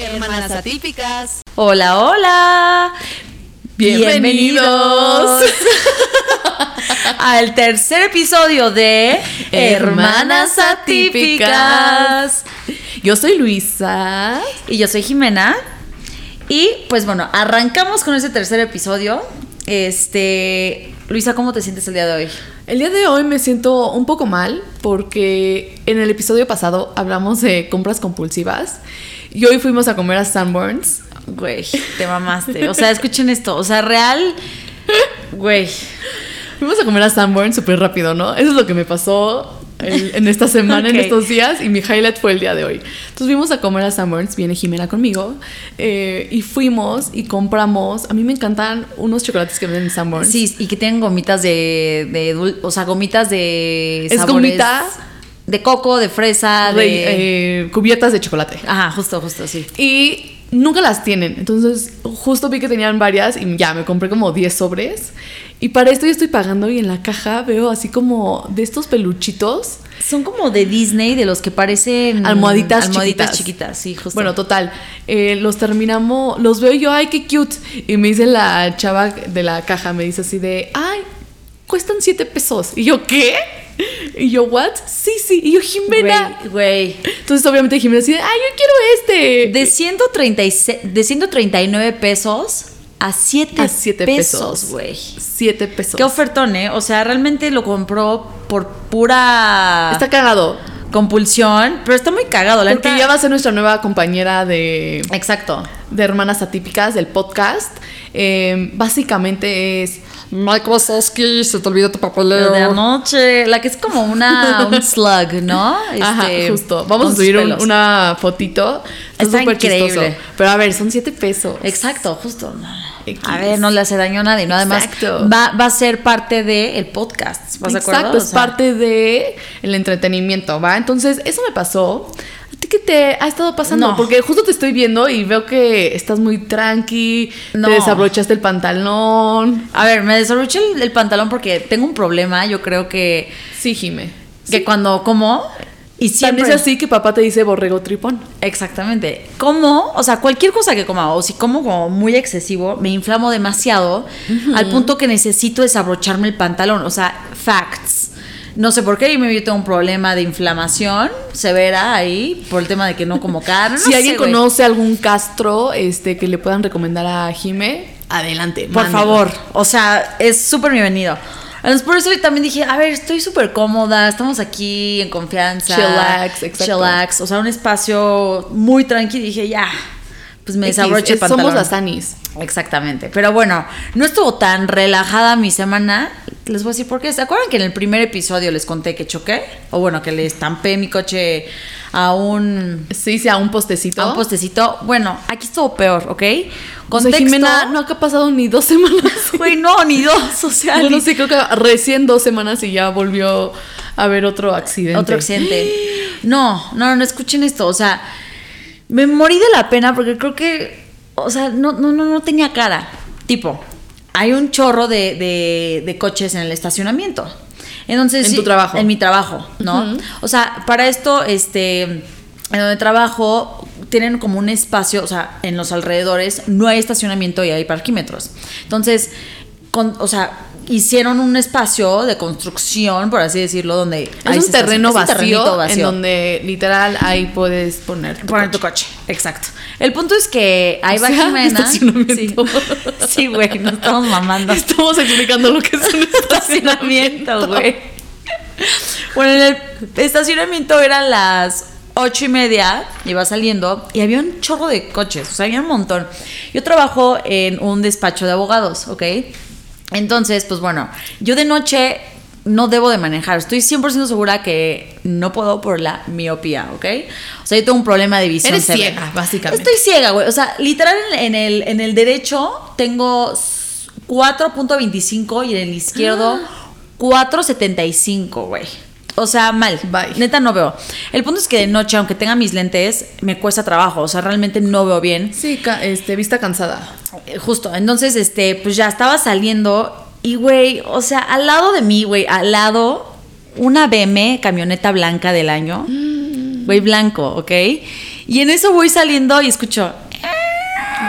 Hermanas atípicas. Hola, hola. Bienvenidos. al tercer episodio de Hermanas Atípicas. Yo soy Luisa. Y yo soy Jimena. Y pues bueno, arrancamos con ese tercer episodio. Este, Luisa, ¿cómo te sientes el día de hoy? El día de hoy me siento un poco mal porque en el episodio pasado hablamos de compras compulsivas y hoy fuimos a comer a Sanborns. Güey, te mamaste. O sea, escuchen esto. O sea, real. Güey. Fuimos a comer a Sanborns súper rápido, ¿no? Eso es lo que me pasó en, en esta semana, en estos días, y mi highlight fue el día de hoy. Entonces fuimos a comer a Sanborns, viene Jimena conmigo, eh, y fuimos y compramos. A mí me encantan unos chocolates que venden en Sanborns. Sí, y que tienen gomitas de. de o sea, gomitas de. ¿Es sabores gomita? De coco, de fresa, de. de, eh, cubiertas de chocolate. Ajá, justo, justo, sí. Y nunca las tienen. Entonces, justo vi que tenían varias y ya me compré como 10 sobres. Y para esto yo estoy pagando y en la caja veo así como de estos peluchitos. Son como de Disney, de los que parecen. Almohaditas almohaditas chiquitas. chiquitas. sí, justo. Bueno, total. eh, los terminamos, los veo y yo, ay, qué cute. Y me dice la chava de la caja, me dice así de, ay, cuestan 7 pesos. Y yo, ¿qué? Y yo, ¿what? Sí, sí. Y yo, Jimena. Güey. Entonces, obviamente, Jimena así de, ay, yo quiero este. De, 136 de 139 pesos a 7 A siete pesos. pesos, güey. 7 pesos. Qué ofertón, ¿eh? O sea, realmente lo compró por pura Está cagado. Compulsión, pero está muy cagado, la Porque neta. ya va a ser nuestra nueva compañera de, Exacto. de Hermanas Atípicas del podcast. Eh, básicamente es. Mike Wazowski, se te olvidó tu papeleo. de anoche, la que es como una un slug, ¿no? Ajá, Este, justo. Vamos a subir un- una fotito. Está súper chistoso. Pero a ver, son 7 pesos. Exacto, justo. X. A ver, no le hace daño a nadie, ¿no? Además, va, va a ser parte del podcast. ¿Vas de? Exacto, O es sea, parte de el entretenimiento, ¿va? Entonces, eso me pasó. ¿A ti qué te ha estado pasando? No. Porque justo te estoy viendo y veo que estás muy tranqui, No. te desabrochaste el pantalón. A ver, me desabroché el, el pantalón porque tengo un problema. Yo creo que, Sí, Jime. que cuando como. Y Tan es así que papá te dice borrego tripón. Exactamente. Como, o sea, cualquier cosa que coma, o si como como muy excesivo, me inflamo demasiado al punto que necesito desabrocharme el pantalón. O sea, facts. No sé por qué, yo tengo un problema de inflamación severa ahí por el tema de que no como carne. si no alguien sé, güey. conoce algún castro este, que le puedan recomendar a Jime, adelante. Por mándelo. favor, o sea, es súper bienvenido. Entonces, por eso también dije, a ver, estoy súper cómoda, estamos aquí en confianza. Chillax, exacto. Chillax, o sea, un espacio muy tranquilo. Dije, ya, pues me desabroche el pantalón. Somos las Anis. Exactamente. Pero bueno, no estuvo tan relajada mi semana. Les voy a decir por qué. ¿Se acuerdan que en el primer episodio les conté que choqué? O bueno, que le estampé mi coche a un, Sí, sí, a un postecito. a un postecito. Bueno, aquí estuvo peor, ¿ok? O sea, Contexto. Jimena, no ha pasado ni dos semanas. Güey, no, ni dos. O sea, Yo no sé, creo que recién dos semanas y ya volvió a haber otro accidente. Otro accidente. No, no, no, escuchen esto. O sea, me morí de la pena porque creo que, o sea, no, no, no, no tenía cara. Tipo, hay un chorro de, de, de coches en el estacionamiento. Entonces, En sí, tu trabajo. En mi trabajo, ¿no? O sea, para esto, este, en donde trabajo, tienen como un espacio, o sea, en los alrededores no hay estacionamiento y hay parquímetros. Entonces, con, o sea, hicieron un espacio de construcción, por así decirlo, donde Es hay un terreno un vacío, en donde literal ahí puedes poner tu poner tu coche. coche. Exacto. El punto es que ahí O va sea, Jimena. Sí, güey, nos estamos mamando. Estamos explicando lo que es un estacionamiento, güey. Bueno, en el estacionamiento eran las ocho y media, iba saliendo y había un chorro de coches, o sea, había un montón. Yo trabajo en un despacho de abogados, ¿ok? Entonces, pues bueno, yo de noche no debo de manejar, estoy 100% segura que no puedo por la miopía, ¿ok? O sea, yo tengo un problema de visión. Eres severa. ciega, básicamente. Estoy ciega, güey. O sea, literal en, el, en el derecho tengo 4.25 y en el izquierdo 4.75, güey. O sea, mal. Bye. Neta no veo. El punto es que de noche, aunque tenga mis lentes, me cuesta trabajo. O sea, realmente no veo bien. Sí, este, vista cansada. Eh, Justo. Entonces, este, pues ya estaba saliendo. Y, güey, o sea, al lado de mí, güey, al lado, una BM, camioneta blanca del año. Güey, blanco, ¿ok? Y en eso voy saliendo y escucho,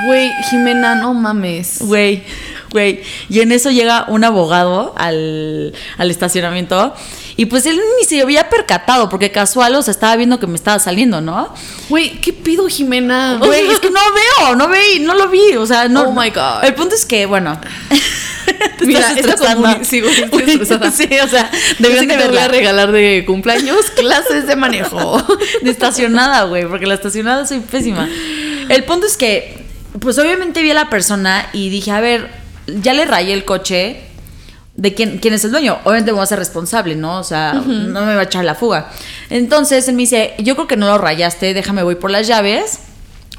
Güey, Jimena, no mames. güey, güey. Y en eso llega un abogado al, al estacionamiento. Y pues él ni se había percatado, porque casual, o sea, estaba viendo que me estaba saliendo, ¿no? Güey, ¿qué pido, Jimena? Güey, es que no veo, no vi, no lo vi, o sea, no. Oh my God. El punto es que, bueno. te Mira, estás esta estresando. comuni- sí, güey, estoy estresada. sí, o sea, debían de voy a verla. regalar de cumpleaños clases de manejo. de estacionada, güey, porque la estacionada soy pésima. El punto es que, pues obviamente vi a la persona y dije, a ver, ya le rayé el coche. ¿De quién, quién es el dueño? Obviamente me voy a ser responsable, ¿no? O sea, no me va a echar la fuga. Entonces él me dice, yo creo que no lo rayaste, déjame voy por las llaves.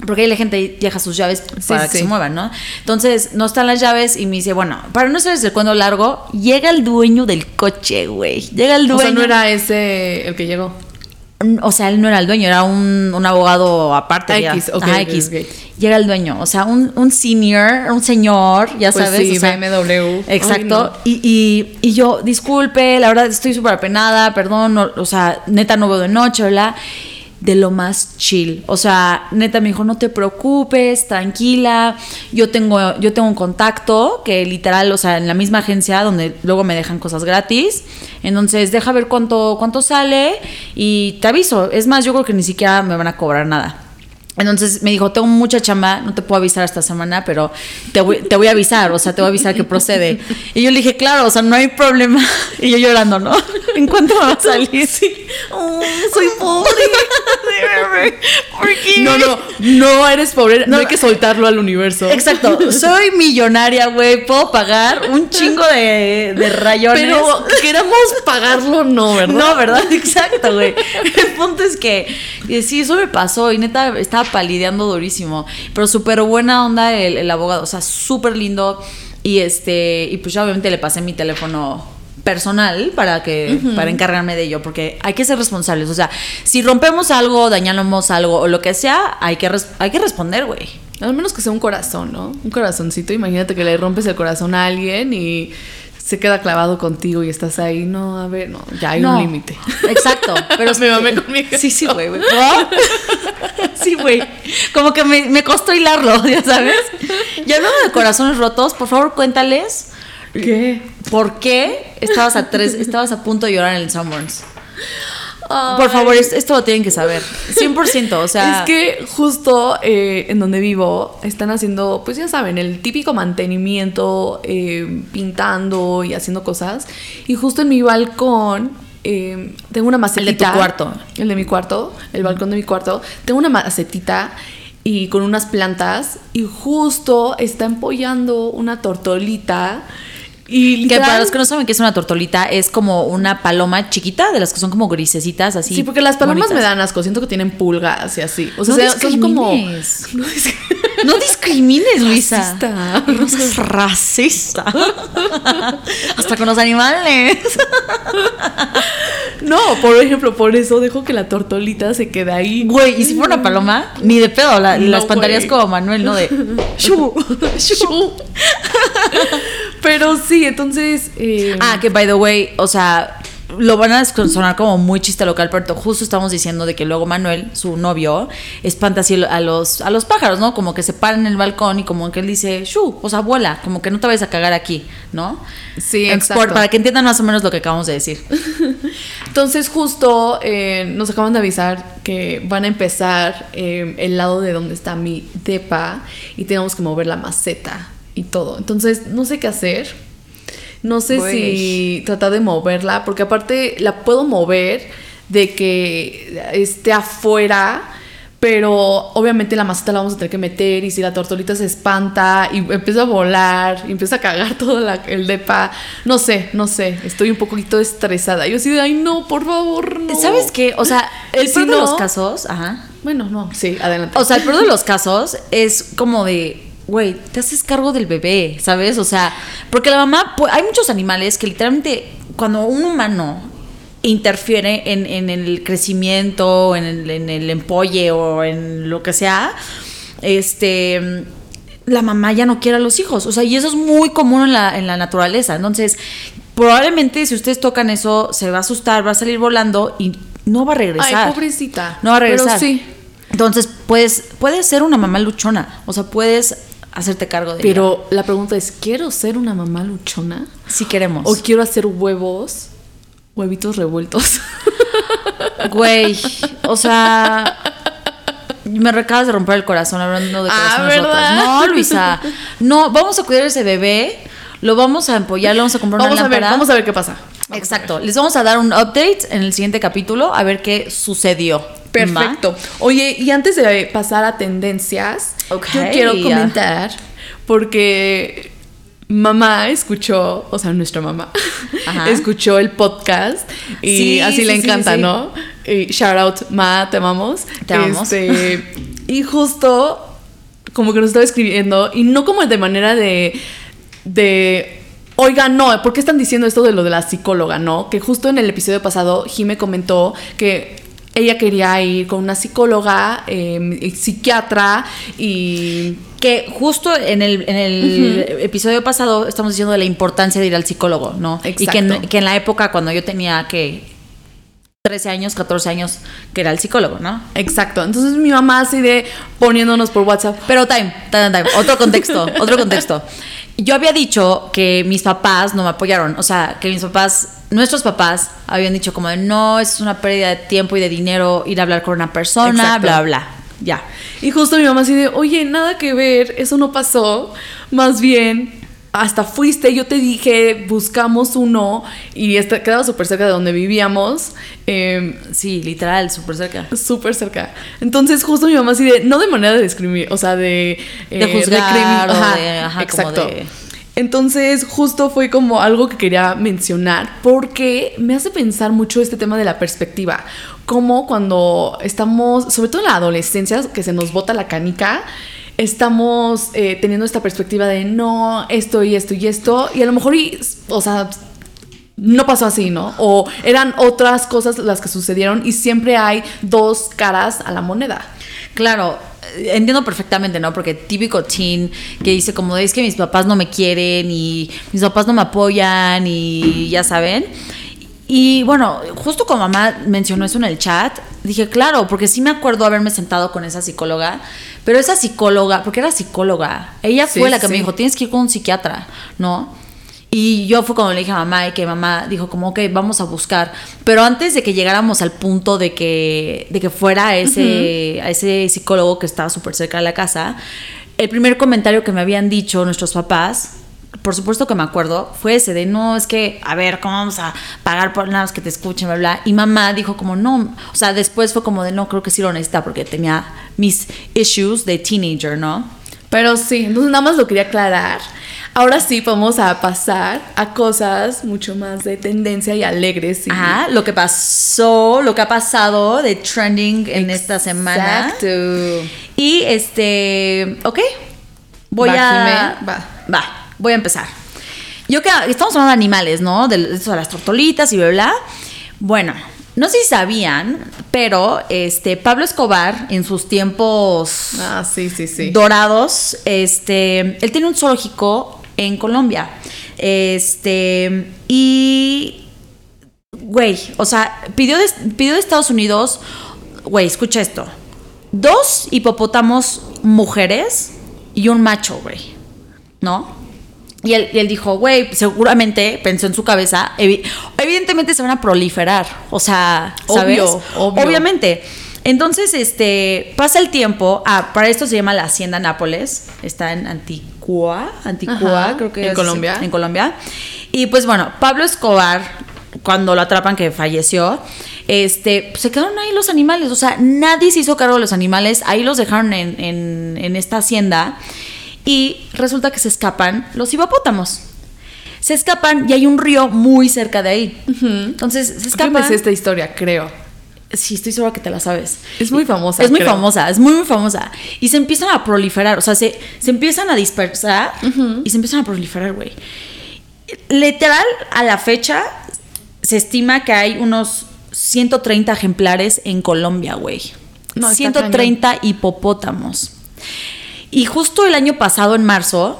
Porque ahí la gente deja sus llaves para que sí. se muevan, ¿no? Entonces, no están las llaves y me dice, bueno, para no hacerles el cuento largo, llega el dueño del coche, güey. Llega el O dueño. sea, no era ese el que llegó. O sea, él no era el dueño, era un, un abogado aparte. Ya. X, Ajá. Y era el dueño, o sea, un, un senior, un señor, ya Pues sabes. sí, o sea, BMW. Exacto. Ay, y, y, y yo, disculpe, la verdad estoy súper apenada, perdón, no- o sea, neta no veo de noche, ¿verdad? De lo más chill. O sea, neta me dijo, no te preocupes, tranquila. Yo tengo, yo tengo un contacto que literal, o sea, en la misma agencia donde luego me dejan cosas gratis. Entonces, deja ver cuánto, cuánto sale y te aviso. Es más, yo creo que ni siquiera me van a cobrar nada. Entonces me dijo, tengo mucha chamba, no te puedo avisar esta semana, pero te voy, te voy a avisar, o sea, te voy a avisar que procede. Y yo le dije, claro, o sea, no hay problema. Y yo llorando, ¿no? ¿En cuánto me va a salir? Sí. Oh, soy pobre. ¿Por qué? No, no, no eres pobre. No, hay que soltarlo al universo. Exacto, soy millonaria, güey, puedo pagar un chingo de, de rayones. Pero queramos pagarlo, no, ¿verdad? No, ¿verdad? Exacto, güey. El punto es que eh, sí, eso me pasó y neta estaba palideando durísimo. Pero súper buena onda el, el abogado, o sea, súper lindo. Y este, y pues ya obviamente le pasé mi teléfono personal para que para encargarme de ello porque hay que ser responsables o sea si rompemos algo dañamos algo o lo que sea hay que hay que responder güey Al menos que sea un corazón, ¿no? Un corazoncito. Imagínate que le rompes el corazón a alguien y se queda clavado contigo y estás ahí. No, a ver, no, ya hay No, un límite. Exacto, pero Me mamé con mi Sí, sí, güey. güey. ¿No? Sí, güey. Como que me, me costó hilarlo, ya sabes. Y hablando de corazones rotos, por favor, cuéntales ¿Qué? Por qué estabas a tres, estabas a punto de llorar en el. Ay. Por favor, es- esto lo tienen que saber. 100%, o sea. es que justo eh, en donde vivo están haciendo, pues ya saben, el típico mantenimiento, eh, pintando y haciendo cosas. Y justo en mi balcón eh, tengo una macetita. El de tu cuarto. El de mi cuarto, el balcón de mi cuarto. Tengo una macetita y con unas plantas y justo está empollando una tortolita. Y Que para los que no saben qué es una tortolita, es como una paloma chiquita, de las que son como grisecitas, así. Sí, porque las palomas me dan asco, siento que tienen pulgas y así. O sea, No son como. No discrimines. No discrimines, Luisa. Racista. No seas racista. Hasta con los animales. No, por ejemplo, por eso dejo que la tortolita se quede ahí. Güey, y si fuera una paloma, ni de pedo, la, No, la espantarías güey. como Manuel, ¿no? De. Shu. Shu. Pero sí, entonces. eh, Ah, que by the way, o sea, lo van a sonar como muy chiste local, pero justo estamos diciendo de que luego Manuel, su novio, espanta así a los, a los pájaros, ¿no? Como que se paran en el balcón y como que él dice, shu, o sea, vuela, como que no te vayas a cagar aquí, ¿no? Sí, Entonces, exacto. por- para que entiendan más o menos lo que acabamos de decir. Entonces, justo eh, nos acaban de avisar que van a empezar eh, el lado de donde está mi depa y tenemos que mover la maceta y todo. Entonces, no sé qué hacer. No sé si tratar de moverla, porque aparte la puedo mover de que esté afuera. Pero obviamente la maceta la vamos a tener que meter y si la tortolita se espanta y empieza a volar y empieza a cagar todo la- el depa, no sé, no sé, estoy un poquito estresada. Yo así de, ay no, por favor, no. ¿Sabes qué? O sea, el Si peor de no- los casos, ajá. Bueno, no, sí, adelante. O sea, el peor de los casos es como de, güey, te haces cargo del bebé, ¿sabes? O sea, porque la mamá, pu- hay muchos animales que literalmente, cuando un humano interfiere en, en el crecimiento, en el, en el empolle o en lo que sea, este la mamá ya no quiere a los hijos. O sea, y eso es muy común en la, en la naturaleza. Entonces, probablemente si ustedes tocan eso, se va a asustar, va a salir volando y no va a regresar. Ay, pobrecita. No va a regresar. Pero sí. Entonces, puedes, puedes ser una mamá luchona. O sea, puedes hacerte cargo de Pero la pregunta es, ¿quiero ser una mamá luchona? Si queremos. ¿O quiero hacer huevos? Huevitos revueltos. Güey, o sea, me acabas de romper el corazón hablando de Ah, corazones. ¿verdad? No, Luisa, no, vamos a cuidar a ese bebé, lo vamos a empollar, le vamos a comprar vamos una a ver, lámpara. vamos a ver qué pasa. Exacto, les vamos a dar un update en el siguiente capítulo a ver qué sucedió. ¿va? Perfecto. Oye, y antes de pasar a tendencias, yo quiero comentar porque mamá escuchó, o sea, nuestra mamá Ajá. escuchó el podcast y Sí, así sí, le encanta, sí. ¿no? Y shout out, ma, te amamos. Te amamos. Este, y justo como que nos estaba escribiendo y no como de manera de de Oiga, no, ¿por qué están diciendo esto de lo de la psicóloga, no? Que justo en el episodio pasado Jime comentó que ella quería ir con una psicóloga, eh, psiquiatra y... Que justo en el, en el episodio pasado estamos diciendo de la importancia de ir al psicólogo, ¿no? Y que en, Exacto. que en la época cuando yo tenía que 13 años, 14 años, que era el psicólogo, ¿no? Exacto. Entonces mi mamá así de poniéndonos por WhatsApp. Pero time, time, time. Otro contexto, otro contexto. Yo había dicho que mis papás no me apoyaron. O sea, que mis papás, nuestros papás, habían dicho como de no, es una pérdida de tiempo y de dinero ir a hablar con una persona, Exacto. bla, bla. Ya. Y justo mi mamá así de, oye, nada que ver, eso no pasó. Más bien, hasta fuiste, yo te dije, buscamos uno y está, quedaba súper cerca de donde vivíamos. em, Sí, literal, súper cerca. Súper cerca. Entonces, justo mi mamá así de, no de manera de discriminar, o sea, de... eh, De juzgar o Ajá, de- ajá, como exacto. de- Entonces, justo fue como algo que quería mencionar porque me hace pensar mucho este tema de la perspectiva. Como cuando estamos, sobre todo en la adolescencia, que se nos bota la canica, estamos eh, teniendo esta perspectiva de no, esto y esto y esto, y a lo mejor, y, o sea, no pasó así, ¿no? O eran otras cosas las que sucedieron y siempre hay dos caras a la moneda. Claro, entiendo perfectamente, ¿no? Porque típico teen que dice como es que mis papás no me quieren y mis papás no me apoyan y ya saben. Y bueno, justo como mamá mencionó eso en el chat, dije, claro, porque sí me acuerdo haberme sentado con esa psicóloga, pero esa psicóloga, porque era psicóloga, ella Sí, fue la que me dijo, tienes que ir con un psiquiatra, ¿no? Y yo fue cuando le dije a mamá y que mamá dijo como, ok, vamos a buscar. Pero antes de que llegáramos al punto de que, de que fuera ese, a ese psicólogo que estaba súper cerca de la casa, el primer comentario que me habían dicho nuestros papás, por supuesto que me acuerdo, fue ese de, no, es que, a ver, ¿cómo vamos a pagar por nada más que te escuchen, bla, bla? Y mamá dijo como, no, o sea, después fue como de, no, creo que sí lo necesita porque tenía mis issues de teenager, ¿no? Pero sí, entonces nada más lo quería aclarar. Ahora sí vamos a pasar a cosas mucho más de tendencia y alegres. y- Ajá, lo que pasó, lo que ha pasado de trending en esta semana. Exacto. Y este, ok, voy Va, a... Jimé, va. Va, voy a empezar. Yo que estamos hablando de animales, ¿no? De, eso de las tortolitas y bla, bla. Bueno, no sé si sabían, pero este Pablo Escobar en sus tiempos Ah, sí, sí, sí. dorados, este, él tiene un zoológico en Colombia. Este, y güey, o sea, pidió de, pidió de Estados Unidos, güey, escucha esto. Dos hipopótamos mujeres y un macho, güey. ¿No? Y él, y él dijo, güey, seguramente pensó en su cabeza, evi- evidentemente se van a proliferar. O sea, ¿sabes? Obvio, obvio. Obviamente. Entonces, este, pasa el tiempo. Ah, para esto se llama la Hacienda Nápoles. Está en. Antigua, Ajá, creo que en es- Colombia. En Colombia. Y pues bueno, Pablo Escobar, cuando lo atrapan que falleció, este, pues, se quedaron ahí los animales. O sea, nadie se hizo cargo de los animales. Ahí los dejaron en, en- en esta hacienda. Y resulta que se escapan los hipopótamos. Se escapan y hay un río muy cerca de ahí. Entonces se escapan. me sé esta historia, creo. Sí, estoy segura que te la sabes. Es muy famosa. Es muy creo. famosa, es muy, muy famosa. Y se empiezan a proliferar, o sea, se, se empiezan a dispersar y se empiezan a proliferar, güey. Literal, a la fecha, se estima que hay unos 130 ejemplares en Colombia, güey. No, está 130 hipopótamos. Y justo el año pasado, en marzo,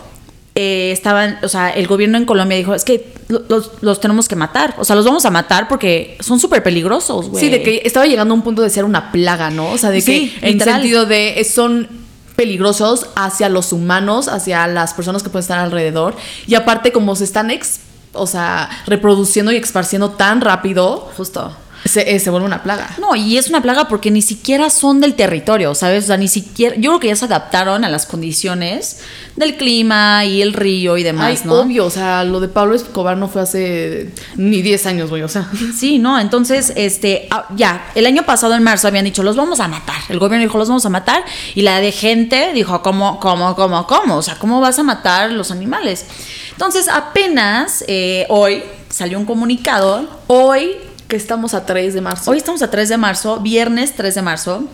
eh, estaban, o sea, el gobierno en Colombia dijo, es que lo- los, los tenemos que matar. O sea, los vamos a matar porque son súper peligrosos, güey. Sí, de que estaba llegando a un punto de ser una plaga, ¿no? O sea, de Sí, que en literal. sentido de eh, son peligrosos hacia los humanos, hacia las personas que pueden estar alrededor. Y aparte, como se están ex- o sea, reproduciendo y esparciendo tan rápido, Justo. Se, eh, se vuelve una plaga. No, y es una plaga porque ni siquiera son del territorio, ¿sabes? O sea, ni siquiera. Yo creo que ya se adaptaron a las condiciones del clima y el río y demás, Ay, ¿no? obvio, o sea, lo de Pablo Escobar no fue hace ni 10 años, güey, o sea. Sí, no, entonces, este, ah, ya, el año pasado en marzo habían dicho, los vamos a matar. El gobierno dijo, los vamos a matar. Y la de gente dijo, ¿cómo, cómo, cómo, cómo? O sea, ¿cómo vas a matar los animales? Entonces, apenas eh, hoy salió un comunicado. Hoy, que estamos a 3 de marzo. Hoy estamos a 3 de marzo, viernes 3 de marzo.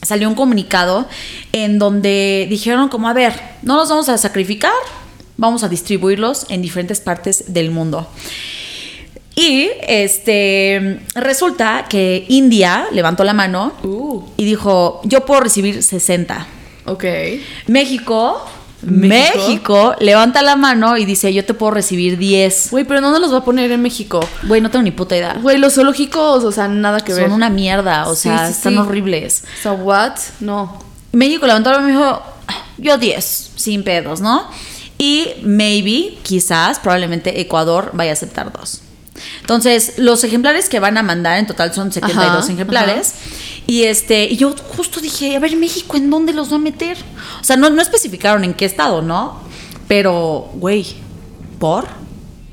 Salió un comunicado en donde dijeron como, a ver, no los vamos a sacrificar, vamos a distribuirlos en diferentes partes del mundo. Y este resulta que India levantó la mano Uh, y dijo, yo puedo recibir 60. ok. México, ¿México? México, levanta la mano y dice, yo te puedo recibir 10. Güey, pero no nos los va a poner en México. Güey, no tengo ni puta idea. Güey, los zoológicos, o sea, nada que ver. Son una mierda, o Sí, sea, sí, están sí. horribles. So, what? No. México levantó la mano y dijo, yo 10, sin pedos, ¿no? Y maybe, quizás, probablemente Ecuador vaya a aceptar dos. Entonces, los ejemplares que van a mandar en total son 72 Ajá, ejemplares. Y este, y yo justo dije, a ver, México, ¿en dónde los va a meter? O sea, no, no especificaron en qué estado, ¿no? Pero, güey, ¿por?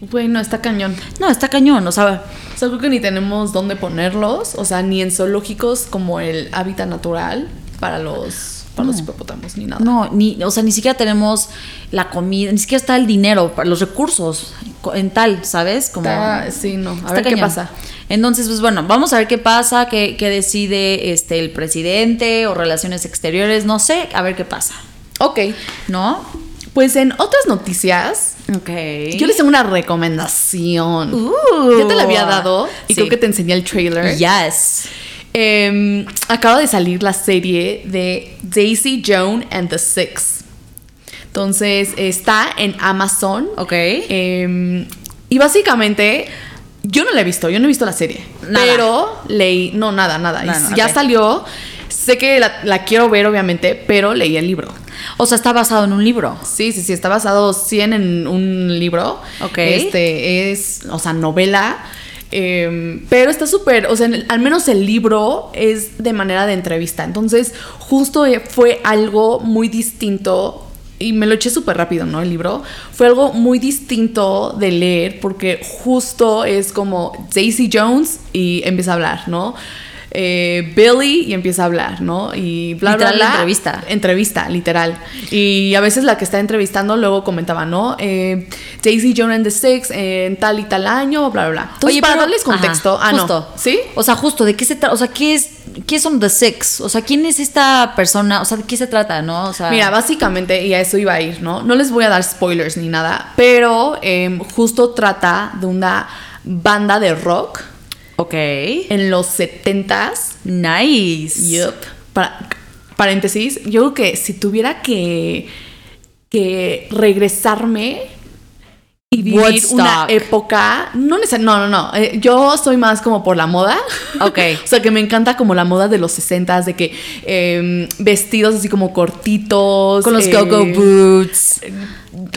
Güey, no, está cañón. No, está cañón, o sea, O sea, creo que ni tenemos dónde ponerlos. O sea, ni en zoológicos como el hábitat natural para los, para los hipopótamos, ni nada. No, ni, o sea, ni siquiera tenemos la comida, ni siquiera está el dinero, para los recursos en tal, ¿sabes? Como Está- sí, no. A está ver qué pasa. Entonces, pues bueno, vamos a ver qué pasa, qué, qué decide este el presidente o relaciones exteriores, no sé, a ver qué pasa, Ok. ¿no? Pues en otras noticias, Ok. yo les tengo una recomendación. Uh, ya te la había dado y sí. creo que te enseñé el trailer. Yes. Em, acaba de salir la serie de Daisy Joan and the Six. Entonces está en Amazon. Ok. Em, y básicamente, yo no la he visto, yo no he visto la serie. Nada. Pero leí, no, nada, nada. Ya salió. Sé que la, la quiero ver, obviamente, pero leí el libro. O sea, está basado en un libro. Sí, sí, sí, está basado 100 en un libro. Ok. Este es, o sea, novela. Em, pero está súper, o sea, al menos el libro es de manera de entrevista. Entonces, justo eh, fue algo muy distinto. Y me lo eché súper rápido, ¿no? El libro. Fue algo muy distinto de leer porque justo es como Daisy Jones y empieza a hablar, ¿no? Eh, Billy y empieza a hablar, ¿no? Y bla, Literal, bla, bla. entrevista. Entrevista, literal. Y a veces la que está entrevistando luego comentaba, ¿no? Eh, Daisy Jones and the Six en tal y tal año, bla, bla, bla. Entonces, para pero- darles contexto, ajá, ah, justo. no. ¿Sí? O sea, justo, ¿de qué se trata? O sea, ¿qué es, qué son The Six? O sea, ¿quién es esta persona? O sea, ¿de qué se trata, no? O sea, Mira, básicamente, y a eso iba a ir, ¿no? No les voy a dar spoilers ni nada, pero em, justo trata de una banda de rock ok. en los 70s. Nice. Yup. Para- paréntesis, yo creo que si tuviera que, que regresarme y vivir Woodstock. una época, no neces- no, no, no, eh, yo soy más como por la moda. Ok. o sea, que me encanta como la moda de los 60s, de que em, vestidos así como cortitos. Con los eh, go-go boots.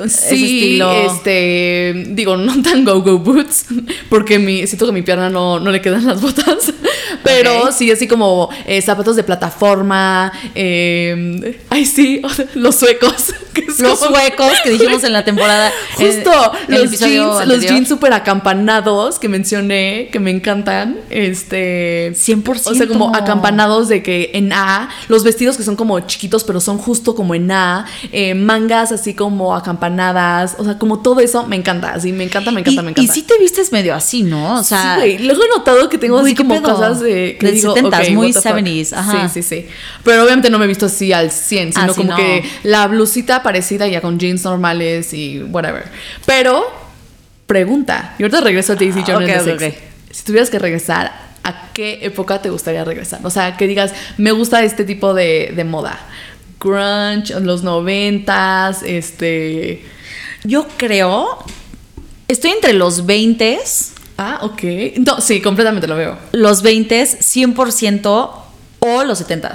Sí, estilo. este, digo, no tan go-go boots, porque mi, siento que mi pierna no, no le quedan las botas, pero sí, así como eh, zapatos de plataforma, eh, ay sí, los suecos, que Los como- suecos que dijimos en la temporada. Justo, en los jeans, los jeans súper acampanados que mencioné, que me encantan, este... 100%. O sea, como acampanados de que en A, los vestidos que son como chiquitos, pero son justo como en A, eh, mangas así como acampanadas, o sea, como todo eso me encanta, así, me encanta, me encanta, y, me encanta. y sí te vistes medio así, ¿no? O sea, Sí, güey. Luego he notado que tengo así ¿qué como pedo? cosas de. Que Del digo, 70s, ok, muy what the fuck. 70s, ajá. Sí, sí, sí. Pero obviamente no me he visto así al 100, sino Ah, como no. que la blusita parecida ya con jeans normales y whatever. Pero, pregunta. Y ahorita regreso a Daisy Jones. Ok, and the ok, Six. ok. Si tuvieras que regresar, ¿a qué época te gustaría regresar? O sea, que digas, me gusta este tipo de, de moda. Grunge, los noventas, este. yo creo Estoy entre los 20, Ah, ok. No, sí, completamente lo veo. los 20, 100% o los 70.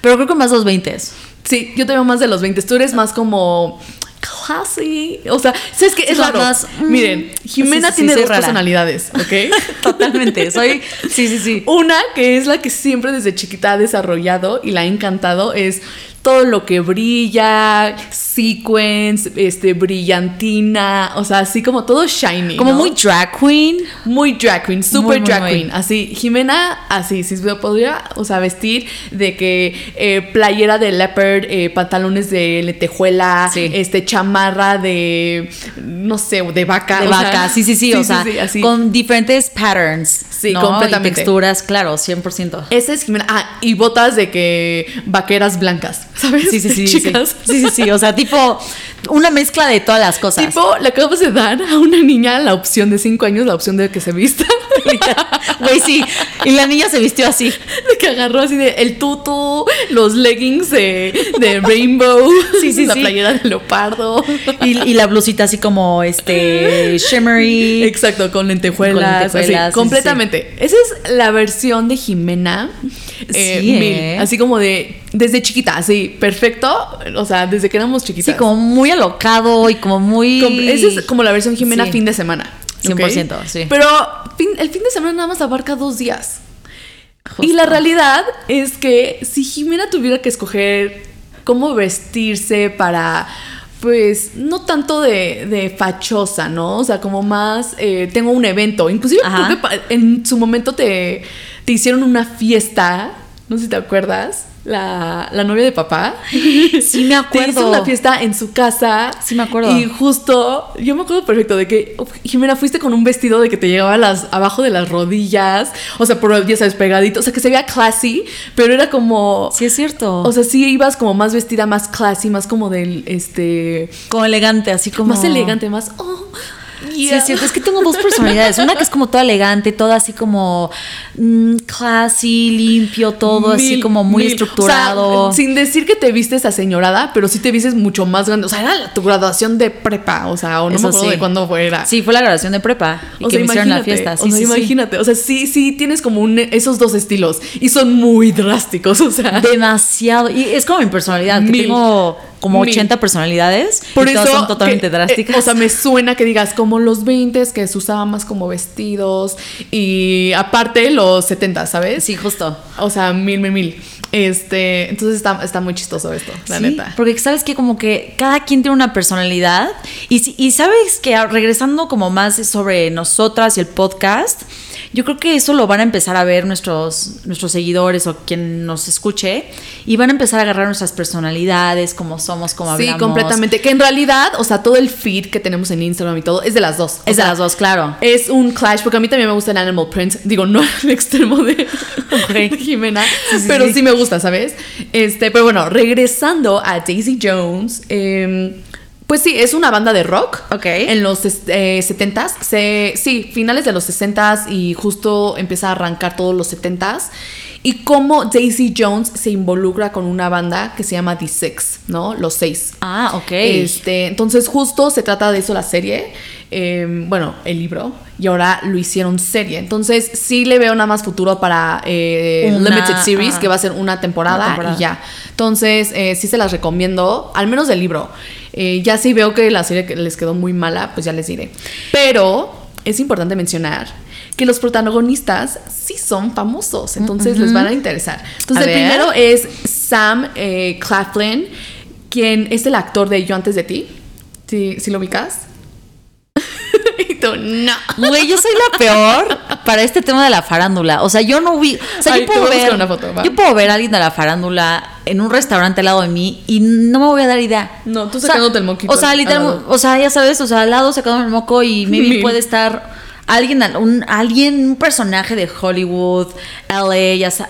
Pero creo que más los 20. Sí, yo te veo más de los 20. Tú eres más como classy. O sea, ¿sabes qué? Es raro. más, mm, Miren, Jimena sí, sí, tiene dos rara. personalidades, ¿ok? Totalmente. Soy. Sí, sí, sí. Una que es la que siempre desde chiquita ha desarrollado y la ha encantado es todo lo que brilla, sequence, este, brillantina, o sea, así como todo shiny. Como ¿no? muy drag queen. Muy drag queen, super Muy, drag muy. queen. Así, Jimena, así, si se podría, o sea, vestir de que eh, playera de leopard, eh, pantalones de lentejuela, Sí. este, chamarra de, no sé, de vaca. De sea, vaca, sí, sí, sí, o sea, así. con diferentes patterns. Sí, ¿no? completamente. Y texturas, claro, 100%. Esa es Jimena. Ah, y botas de que vaqueras blancas, ¿sabes? Sí, sí, sí. Chicas. Sí, sí, sí. O sea, tipo una mezcla de todas las cosas. Tipo, le acabas de dar a una niña la opción de 5 años, la opción de que se vista. Güey, sí. Y la niña se vistió así. De que agarró así de el tutu, los leggings de, de rainbow, Sí, sí, la sí. playera de leopardo. Y, y la blusita así como este shimmery. Exacto, con lentejuelas. Con lentejuelas, así, sí, completamente. Esa es la versión de Jimena. eh, mil. ¿eh? Así como de desde chiquita, así, perfecto. O sea, desde que éramos chiquitas. Sí, como muy alocado y como muy. Com- Esa es como la versión Jimena Sí. fin de semana. ¿ok? 100%, sí. Pero fin- el fin de semana nada más abarca dos días. Justo. Y la realidad es que si Jimena tuviera que escoger cómo vestirse para, pues, no tanto de, de fachosa, ¿no? O sea, como más, eh, tengo un evento. Inclusive creo que en su momento te, te hicieron una fiesta, no sé si te acuerdas, la, la novia de papá. Sí, me Te acuerdo. hizo una fiesta en su casa. Sí, me acuerdo. Y justo, yo me acuerdo perfecto de que, Jimena, fuiste con un vestido de que te llegaba las, abajo de las rodillas. O sea, por, ya sabes, pegadito. O sea, que se veía classy, pero era como... Sí, es cierto. O sea, sí ibas como más vestida, más classy, más como del, este... como elegante, así como. Más elegante, más... Oh, Sí, es cierto, es que tengo dos personalidades. Una que es como toda elegante, toda así como mm, classy, limpio, todo así como muy mil. estructurado. O sea, sin decir que te vistes aseñorada, pero sí te vistes mucho más grande. O sea, era tu graduación de prepa, o sea, o no Eso me acuerdo sí. de cuándo fuera. Sí, fue la grabación de prepa. Y O que sea, me hicieron la fiesta. Sí, o sea, sí, imagínate. O sea, sí, sí tienes como un, esos dos estilos y son muy drásticos. O sea, Demasiado. Y es como mi personalidad, que tengo como Mil. 80 personalidades. por y eso. todas son totalmente que, drásticas. eh, o sea, me suena que digas como los 20 que se usaba más como vestidos y aparte los 70, ¿sabes? sí, justo. O sea, mil, mil, mil. Este, entonces está, está muy chistoso esto, la Sí, neta. Porque sabes que como que cada quien tiene una personalidad y, si- y sabes que regresando como más sobre nosotras y el podcast, yo creo que eso lo van a empezar a ver nuestros, nuestros seguidores o quien nos escuche y van a empezar a agarrar nuestras personalidades, cómo somos, cómo Sí, hablamos. completamente. Que en realidad, o sea, todo el feed que tenemos en Instagram y todo es de las dos. O Es de sea, las dos, claro. Es un clash, porque a mí también me gusta el Animal Print. Digo, no al extremo de, de Jimena, Sí, sí, pero sí. sí. me gusta, ¿sabes? Este, pero bueno, regresando a Daisy Jones, eh, pues sí, es una banda de rock. Ok. En los eh, 70s, se, sí, finales de los 60s y justo empieza a arrancar todos los 70s. Y cómo Daisy Jones se involucra con una banda que se llama The Six, ¿no? Los seis. Ah, ok. Este, entonces justo se trata de eso la serie, eh, bueno, el libro, y ahora lo hicieron serie. Entonces sí le veo nada más futuro para eh, Una, Limited Series, que va a ser una temporada, Una temporada. y ya. Entonces eh, sí se las recomiendo, al menos del libro. Eh, ya si veo que la serie les quedó muy mala, pues ya les diré. Pero es importante mencionar que los protagonistas sí son famosos, entonces les van a interesar. Entonces A el ver. primero es Sam eh, Claflin, quien es el actor de Yo antes de ti. ¿Sí, sí lo ubicas? Tú, no. Güey, yo soy la peor para este tema de la farándula. O sea, yo no vi. O sea, Ay, yo puedo ver. una foto, va. yo puedo ver a alguien de la farándula en un restaurante al lado de mí y no me voy a dar idea. No, tú O sea, sacándote el moquito O sea, al literal, o sea, ya sabes, o sea, al lado sacándome el moco y maybe Mil. puede estar alguien, un, alguien, un personaje de Hollywood, LA, ya sa-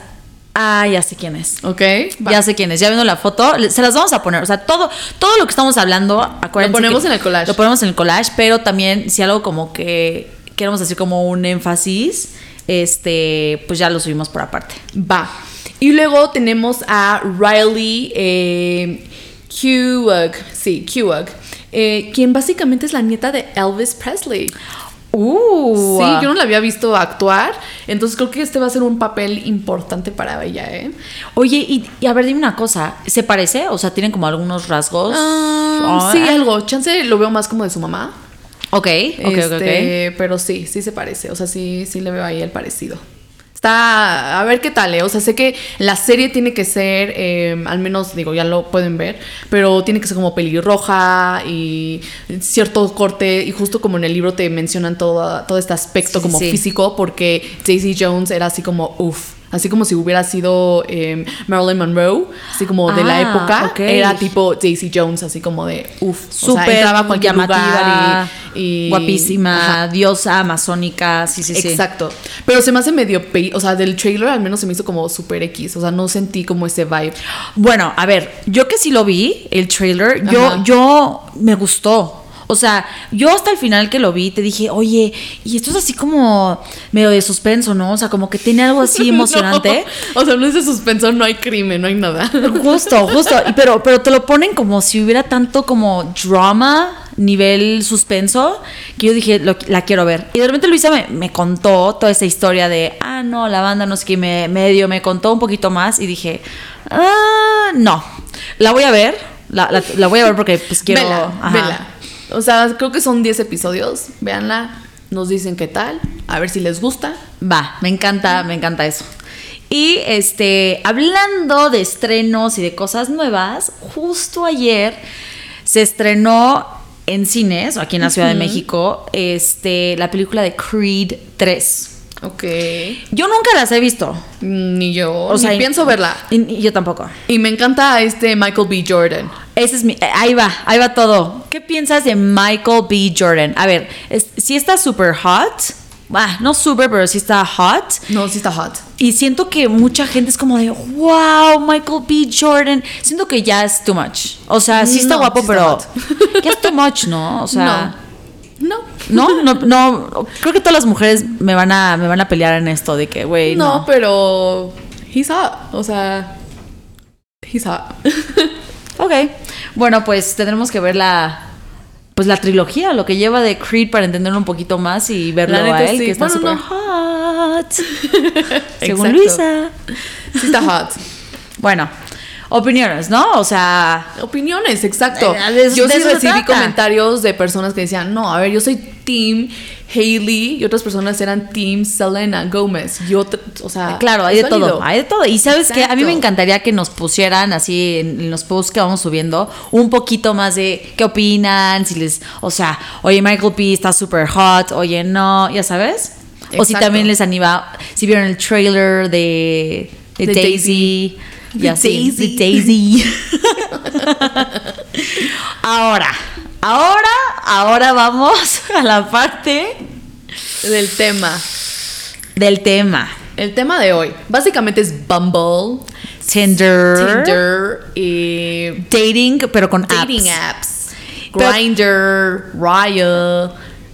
Ah, ya sé quién es. ¿Ok? va. Ya sé quién es, ya viendo la foto, se las vamos a poner. O sea, todo, todo lo que estamos hablando, acuérdense. Lo ponemos que en el collage. Lo ponemos en el collage, pero también si algo como que queremos decir como un énfasis, este, pues ya lo subimos por aparte. Va. Y luego tenemos a Riley eh, Keough. Sí, Keough. eh, quien básicamente es la nieta de Elvis Presley. Uh. Sí, yo no la había visto actuar, entonces creo que este va a ser un papel importante para ella, ¿eh? Oye, y, y a ver, dime una cosa. ¿Se parece? O sea, ¿tienen como algunos rasgos? Ah, Oh, sí, ah. algo. Chance lo veo más como de su mamá. Ok, ok, ok, ok. Este, Pero sí, sí se parece. O sea, sí, sí le veo ahí el parecido. Está, a ver qué tal, ¿eh? O sea, sé que la serie tiene que ser, eh, al menos, digo, ya lo pueden ver, pero tiene que ser como pelirroja y cierto corte, y justo como en el libro te mencionan todo, todo este aspecto Sí, como sí. físico, porque Daisy Jones era así como, uff, así como si hubiera sido eh, Marilyn Monroe, así como de la Ah, época, ok. era tipo Daisy Jones, así como de, uff, o sea, Súper entraba a cualquier llamativa, lugar y, y- guapísima, Ajá. diosa, amazónica, sí, sí, sí. Exacto. Pero se me hace medio, o sea, del trailer al menos se me hizo como super X, o sea, no sentí como ese vibe. Bueno, a ver, yo que sí lo vi, el trailer, yo, Ajá. yo me gustó. O sea, yo hasta el final que lo vi te dije, oye, y esto es así como medio de suspenso, ¿no? O sea, como que tiene algo así emocionante. No, o sea, no es de suspenso, no hay crimen, no hay nada. Justo, justo. Pero, pero te lo ponen como si hubiera tanto como drama, nivel suspenso, que yo dije, lo- la quiero ver. Y de repente Luisa me, me contó toda esa historia de, ah, no, la banda no sé qué, me, medio me contó un poquito más y dije, ah, no, la voy a ver, la, la- la voy a ver porque pues quiero... Vela, ajá. vela. O sea, creo que son 10 episodios, véanla, nos dicen qué tal, a ver si les gusta. Va, me encanta, me encanta eso. Y este, hablando de estrenos y de cosas nuevas, justo ayer se estrenó en cines, aquí en la Ciudad de México, este, la película de Creed 3. Ok. Yo nunca las he visto. Ni yo, O sea, pienso verla. Y, y yo tampoco. Y me encanta este Michael B. Jordan. Ese es mi, eh, ahí va, ahí va todo. ¿Qué piensas de Michael B. Jordan? A ver, es- sí está super hot. No super, pero sí está hot. No, sí está hot. Y siento que mucha gente es como de, wow, Michael B. Jordan. Siento que ya es too much. O sea, sí está No, guapo, sí está pero hot. ya es too much, ¿no? O sea, No. No, no, no. Creo que todas las mujeres me van a, me van a pelear en esto de que, güey, No, no. pero he's hot. O sea, he's hot. Ok. Bueno, pues tendremos que ver la, pues la trilogía, lo que lleva de Creed para entenderlo un poquito más y verlo a él, sí. que está Bueno, súper no. hot. Según. Luisa. Sí está hot. Bueno, opiniones, ¿no? O sea, Opiniones, exacto. Eh, de yo de sí recibí comentarios de personas que decían, no, a ver, yo soy Team Hailey y otras personas eran Team Selena Gomez. Y otra, o sea, Claro, hay de todo, hay de todo. Y sabes que a mí me encantaría que nos pusieran así en, en los posts que vamos subiendo un poquito más de qué opinan, si les, o sea, oye Michael P está super hot, oye no, ya sabes. O si también les anima, si vieron el trailer de, de De Daisy. Y así, Daisy. Daisy. ahora, ahora, ahora vamos a la parte Del tema. del tema. El tema de hoy básicamente es Bumble, Tinder. Tinder y Dating, pero con dating apps. apps. Grindr, Raya,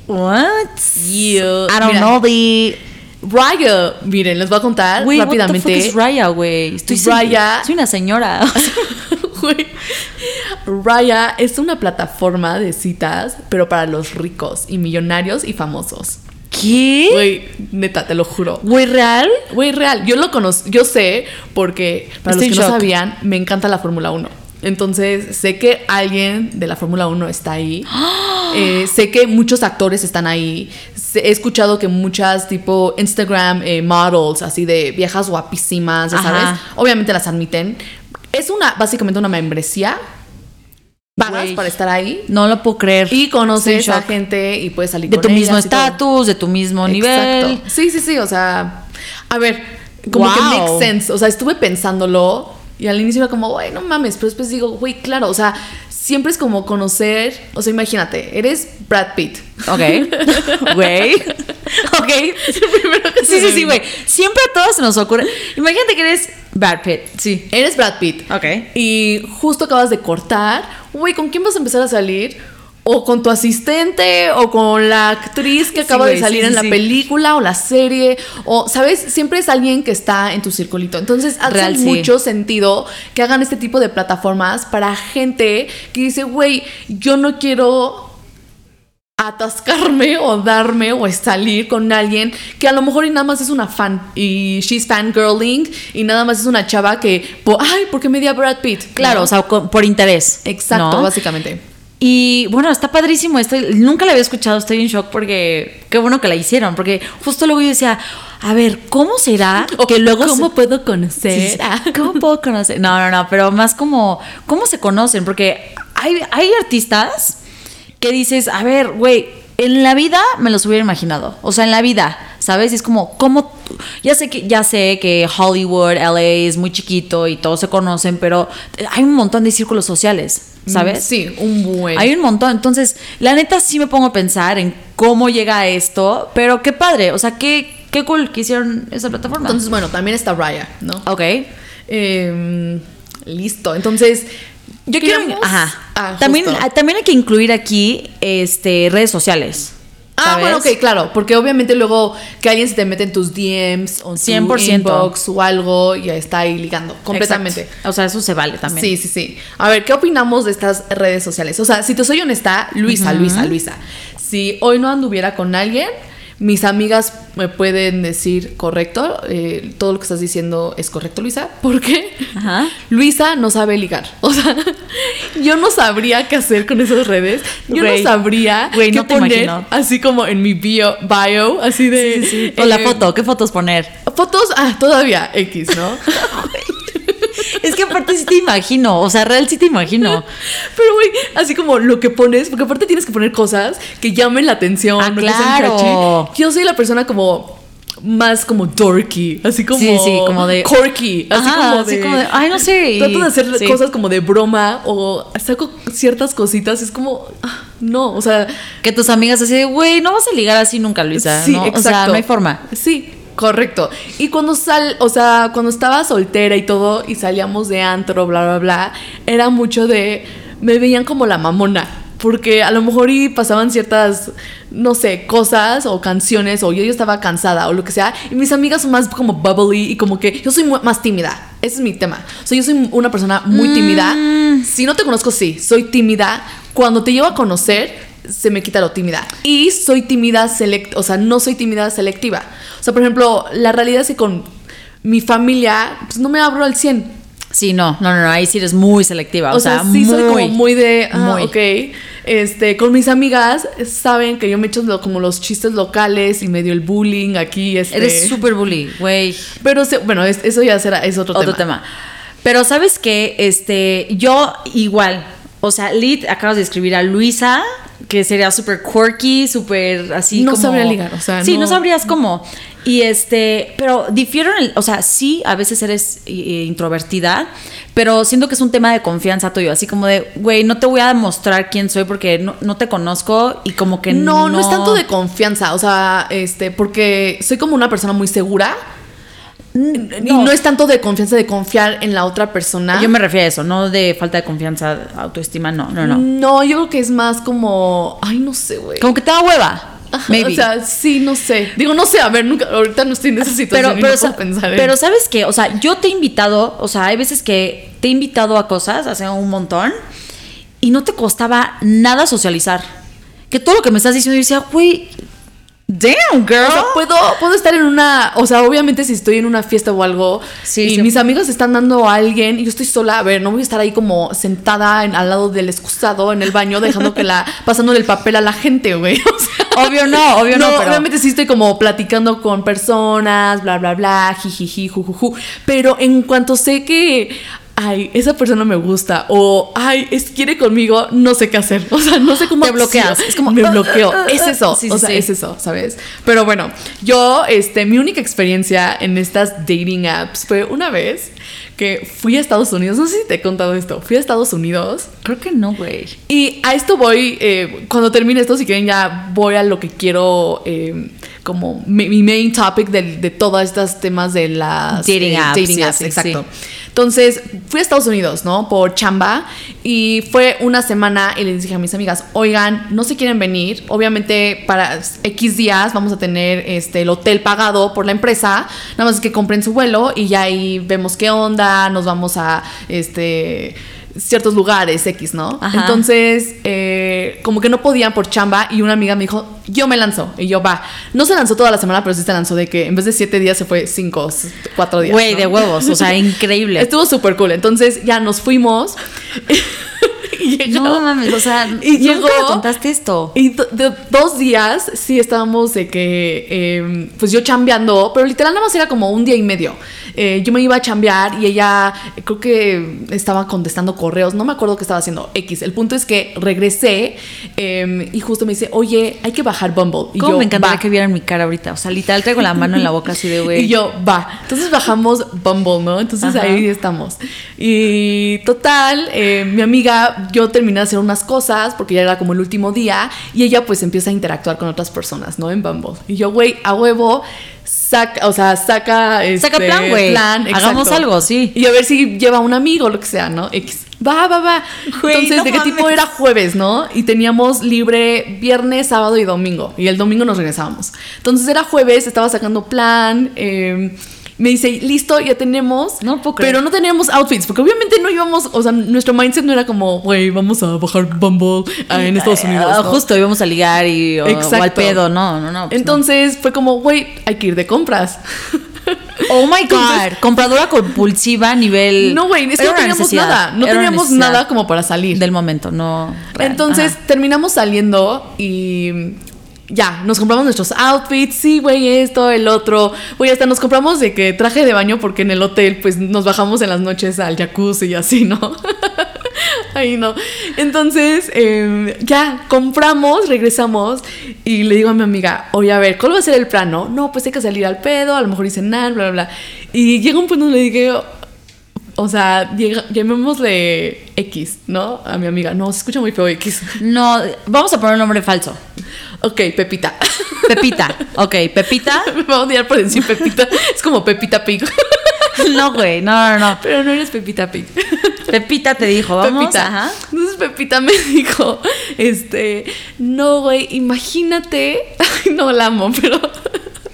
What? Yeah. I don't Mira, know the. Raya, miren, les voy a contar Güey, what the fuck rápidamente. is Raya, güey? Estoy Raya- Soy una señora. Güey, Raya es una plataforma de citas, pero para los ricos y millonarios y famosos. ¿Qué? Güey, neta, te lo juro. ¿Güey real? Güey, real. Yo lo conozco, yo sé, porque para Estoy los que no sabían, me encanta la Fórmula 1. Entonces, sé que alguien de la Fórmula 1 está ahí. Eh, sé que muchos actores están ahí. He escuchado que muchas, tipo Instagram eh, models, así de viejas guapísimas, ya Ajá. sabes. Obviamente las admiten. Es una, básicamente una membresía. Pagas para estar ahí. No lo puedo creer. Y conoces a gente y puedes salir De con tu mismo estatus, de tu mismo nivel. Exacto. Sí, sí, sí, o sea, a ver, como que makes sense, o sea, estuve pensándolo y al inicio era como, güey, no mames, pero después digo, güey, claro, o sea, siempre es como conocer, o sea, imagínate, eres Brad Pitt. Ok. Güey. ok. Sí, sí, sí, güey. Siempre a todos se nos ocurre. Imagínate que eres Brad Pitt. Sí. Eres Brad Pitt. Ok. Y justo acabas de cortar, güey, ¿con quién vas a empezar a salir? O con tu asistente o con la actriz que acaba de salir sí, en sí, la película o la serie o sabes siempre es alguien que está en tu circulito entonces hace Real, mucho sentido que hagan este tipo de plataformas para gente que dice güey yo no quiero atascarme o darme o salir con alguien que a lo mejor y nada más es una fan y she's fangirling y nada más es una chava que ay porque me di a Brad Pitt Claro, ¿no? o sea, por interés. exacto ¿no? básicamente Y bueno, está padrísimo esto. Nunca la había escuchado, estoy en shock porque qué bueno que la hicieron. Porque justo luego yo decía, a ver, ¿cómo será O, que luego cómo se- puedo conocer. ¿Cómo puedo conocer? No, no, no, pero más como, ¿cómo se conocen? Porque hay, hay artistas que dices, a ver, güey, en la vida me los hubiera imaginado. O sea, en la vida, ¿sabes? Y es como, ¿cómo? tú- Ya sé que, ya sé que Hollywood, LA es muy chiquito y todos se conocen, pero hay un montón de círculos sociales, ¿sabes? Mm, sí un buen Hay un montón. Entonces, la neta sí me pongo a pensar en cómo llega a esto, pero qué padre. O sea, qué, qué cool que hicieron esa plataforma. entonces bueno también está Raya no ok. Em, listo entonces Yo quiero. Ajá. Ah, también, ah, también hay que incluir aquí este, redes sociales. Ah, bueno, ok, claro, porque obviamente luego que alguien se te mete en tus DMs o en tu 100%. inbox o algo, ya está ahí ligando, completamente. Exacto. O sea, eso se vale también. Sí, sí, sí. A ver, ¿qué opinamos de estas redes sociales? O sea, si te soy honesta, Luisa, Luisa, Luisa. Si hoy no anduviera con alguien, mis amigas me pueden decir, correcto, eh, todo lo que estás diciendo es correcto, Luisa. ¿Por qué? Ajá. Luisa no sabe ligar. O sea, yo no sabría qué hacer con esas redes. Yo no sabría Güey, qué no te poner imagino. así como en mi bio, bio así de... O la eh, foto, ¿qué fotos poner? Fotos, ah, todavía X, ¿no? Es que aparte sí te imagino, o sea, real sí te imagino. Pero, güey, así como lo que pones, porque aparte tienes que poner cosas que llamen la atención, Ah, ¿no? que sean claro. catchy. Yo soy la persona como más como dorky, así como Sí, sí, como de- corky, así Ajá, como así de como de, ay, no sé, Trato de hacer sí. cosas como de broma o saco ciertas cositas, es como ah, no, o sea, Que tus amigas así de, güey, no vas a ligar así nunca, Luisa. sí, ¿no? exacto. O sea, no hay forma. Sí, correcto. Y cuando sal, o sea, cuando estaba soltera y todo y salíamos de antro, bla bla bla, era mucho de me veían como la mamona. Porque a lo mejor y pasaban ciertas, no sé, cosas o canciones, o yo, yo estaba cansada o lo que sea, y mis amigas son más como bubbly y como que yo soy más tímida. Ese es mi tema. O sea, yo soy una persona muy tímida. Si no te conozco, sí, soy tímida. Cuando te llevo a conocer, se me quita lo tímida. Y soy tímida select, o sea, no soy tímida selectiva. O sea, por ejemplo, la realidad es que con mi familia, pues no me abro al 100. Sí, no, no, no, ahí sí eres muy selectiva. O, O sea, sea, sí muy, soy como muy de, ah, muy. ok. Este, con mis amigas saben que yo me echo como los chistes locales y medio el bullying aquí. Este, Eres súper bully, güey. Pero se- bueno, es- eso ya será, es otro, Otro tema. Pero sabes que este, yo igual, o sea, Lid, acabas de escribir a Luisa, que sería súper quirky, súper así No como... sabría ligar, o sea, Sí, no- no, sabrías cómo. Y este, pero difiero en el, o sea, sí, a veces eres eh, introvertida, pero siento que es un tema de confianza tuyo, así como de, güey, no te voy a demostrar quién soy porque no, no te conozco y como que No, no, es tanto de confianza, o sea, este, porque soy como una persona muy segura. Y no es tanto de confianza de confiar en la otra persona. Yo me refiero a eso, no de falta de confianza, autoestima, no, no, no. No, yo creo que es más como. Ay, no sé, güey. Como que te da hueva. Maybe. O sea, sí, no sé. Digo, no sé, a ver, nunca, ahorita no estoy en esa situación. pero, no puedo pensar en- pero sabes qué, o sea, yo te he invitado, o sea, hay veces que te he invitado a cosas, hace un montón, y no te costaba nada socializar. Que todo lo que me estás diciendo, yo decía, güey, damn, girl. O sea, puedo, puedo estar en una. O sea, obviamente, si estoy en una fiesta o algo Sí, y sí. mis amigos están dando a alguien y yo estoy sola, a ver, no voy a estar ahí como sentada en- al lado del excusado en el baño, dejando que la. pasándole el papel a la gente, güey. O sea, Obvio no, obvio no, pero- obviamente sí estoy como platicando con personas, bla, bla, bla, jijiji, jujuju. Pero en cuanto sé que, ay, esa persona me gusta o, ay, es, quiere conmigo, no sé qué hacer. O sea, no sé cómo Te bloqueas. Es como, me "Ah, bloqueo. ah, ah, Es eso. sí, o sea, es eso, ¿sabes? Pero bueno, yo, este, mi única experiencia en estas dating apps fue una vez que fui a Estados Unidos. No sé si te he contado esto. Fui a Estados Unidos. Creo que no, güey. Y a esto voy, eh, cuando termine esto, si quieren ya voy a lo que quiero eh, como mi, main topic de, de todos estos temas de las Dating eh, apps, dating apps, sí, exacto. Entonces fui a Estados Unidos, ¿no? Por chamba y fue una semana y les dije a mis amigas, oigan, no se quieren venir, obviamente para X días vamos a tener este, el hotel pagado por la empresa, nada más que compren su vuelo y ya ahí vemos qué onda, nos vamos a este ciertos lugares X, ¿no? Ajá. Entonces, eh, como que no podían por chamba y una amiga me dijo, yo me lanzo. Y yo, va. No se lanzó toda la semana, pero sí se lanzó de que en vez de siete días se fue cinco, cuatro días. Güey, ¿no? de huevos, o sea, increíble. Estuvo súper cool. Entonces ya nos fuimos. y llegó- No mames, o sea, y nunca llegó- me contaste esto. y do- de dos días sí estábamos de que, eh, pues yo chambeando, pero literal nada más era como un día y medio. Eh, yo me iba a chambear y ella creo que estaba contestando correos, no me acuerdo qué estaba haciendo X. El punto es que regresé eh, y justo me dice, oye, hay que bajar Bumble. Y ¿Cómo yo, me encantaría "Va". que vieran mi cara ahorita? O sea, literal traigo la mano en la boca así de güey. Y yo, va. Entonces bajamos Bumble, ¿no? Entonces Ajá. ahí estamos. Y total, eh, mi amiga, yo terminé de hacer unas cosas porque ya era como el último día y ella pues empieza a interactuar con otras personas, ¿no? En Bumble. Y yo, güey, a huevo. Saca, o sea, saca. Saca este, plan, güey. Hagamos algo, sí. Y a ver si lleva un amigo o lo que sea, ¿no? X. Va, va, va. Güey, Entonces, no ¿de qué tipo era jueves, no? Y teníamos libre viernes, sábado y domingo. Y el domingo nos regresábamos. Entonces era jueves, estaba sacando plan. eh, me dice, listo, ya tenemos. No puedo creer. Pero no teníamos outfits, porque obviamente no íbamos, o sea, nuestro mindset no era como, güey, vamos a bajar Bumble ah, en Estados Unidos. Ah, ¿no? Justo íbamos a ligar y o, o al pedo, no, no, no. pues Entonces fue como, güey, hay que ir de compras. no. Oh my god, compradora compulsiva a nivel. No, güey, es que no teníamos nada. No teníamos nada como para salir. Del momento, no. real. Entonces Ajá. terminamos saliendo y ya, nos compramos nuestros outfits, sí, güey, esto, el otro. Güey, hasta nos compramos de que traje de baño porque en el hotel pues nos bajamos en las noches al jacuzzi y así, ¿no? Ahí no. Entonces, eh, ya, compramos, regresamos y le digo a mi amiga, oye, a ver, ¿cuál va a ser el plan? No, pues hay que salir al pedo, a lo mejor y cenar, bla, bla, bla. Y llega un punto donde le dije, o sea, llamémosle X, ¿no? A mi amiga. No, se escucha muy feo X. No, vamos a poner un nombre falso. Ok, Pepita. Pepita. Ok, Pepita. Me va a odiar por decir Pepita. Es como Pepita Pig. No, güey, no, no, no. Pero no eres Pepita Pig. Pepita te dijo, vamos. Pepita. Ajá. Entonces Pepita me dijo, este, no, güey, imagínate. Ay, no la amo, pero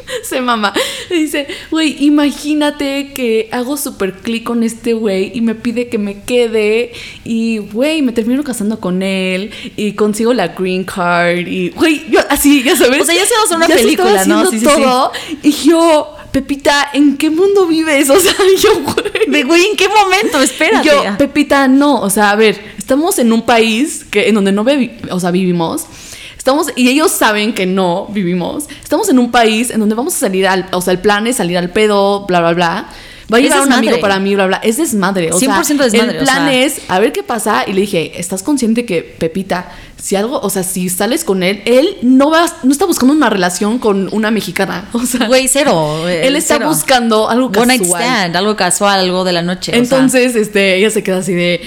se mama. Dice, güey, imagínate que hago súper clic con este güey y me pide que me quede y, güey, me termino casando con él y consigo la green card y, güey, yo así, ya sabes. O sea, ya se va a hacer una se película, estaba ¿no? haciendo Sí, sí, sí. todo y yo... Pepita, ¿en qué mundo vives? O sea, yo, güey. De güey, ¿en qué momento? Espérate. Yo, Pepita, no, o sea, a ver, estamos en un país que en donde no o sea, vivimos. Estamos, y ellos saben que no vivimos. Estamos en un país en donde vamos a salir al, o sea, el plan es salir al pedo, bla, bla, bla. Va a llegar un amigo para mí, bla, bla. Es desmadre. O 100% sea, desmadre, El o plan sea. es a ver qué pasa. Y le dije, ¿estás consciente que Pepita, si algo, o sea, si sales con él, él no va, no está buscando una relación con una mexicana. O sea, Güey, cero. eh, él está cero. buscando algo One night casual. stand, algo casual, algo de la noche. o sea. Entonces, este, ella se queda así de,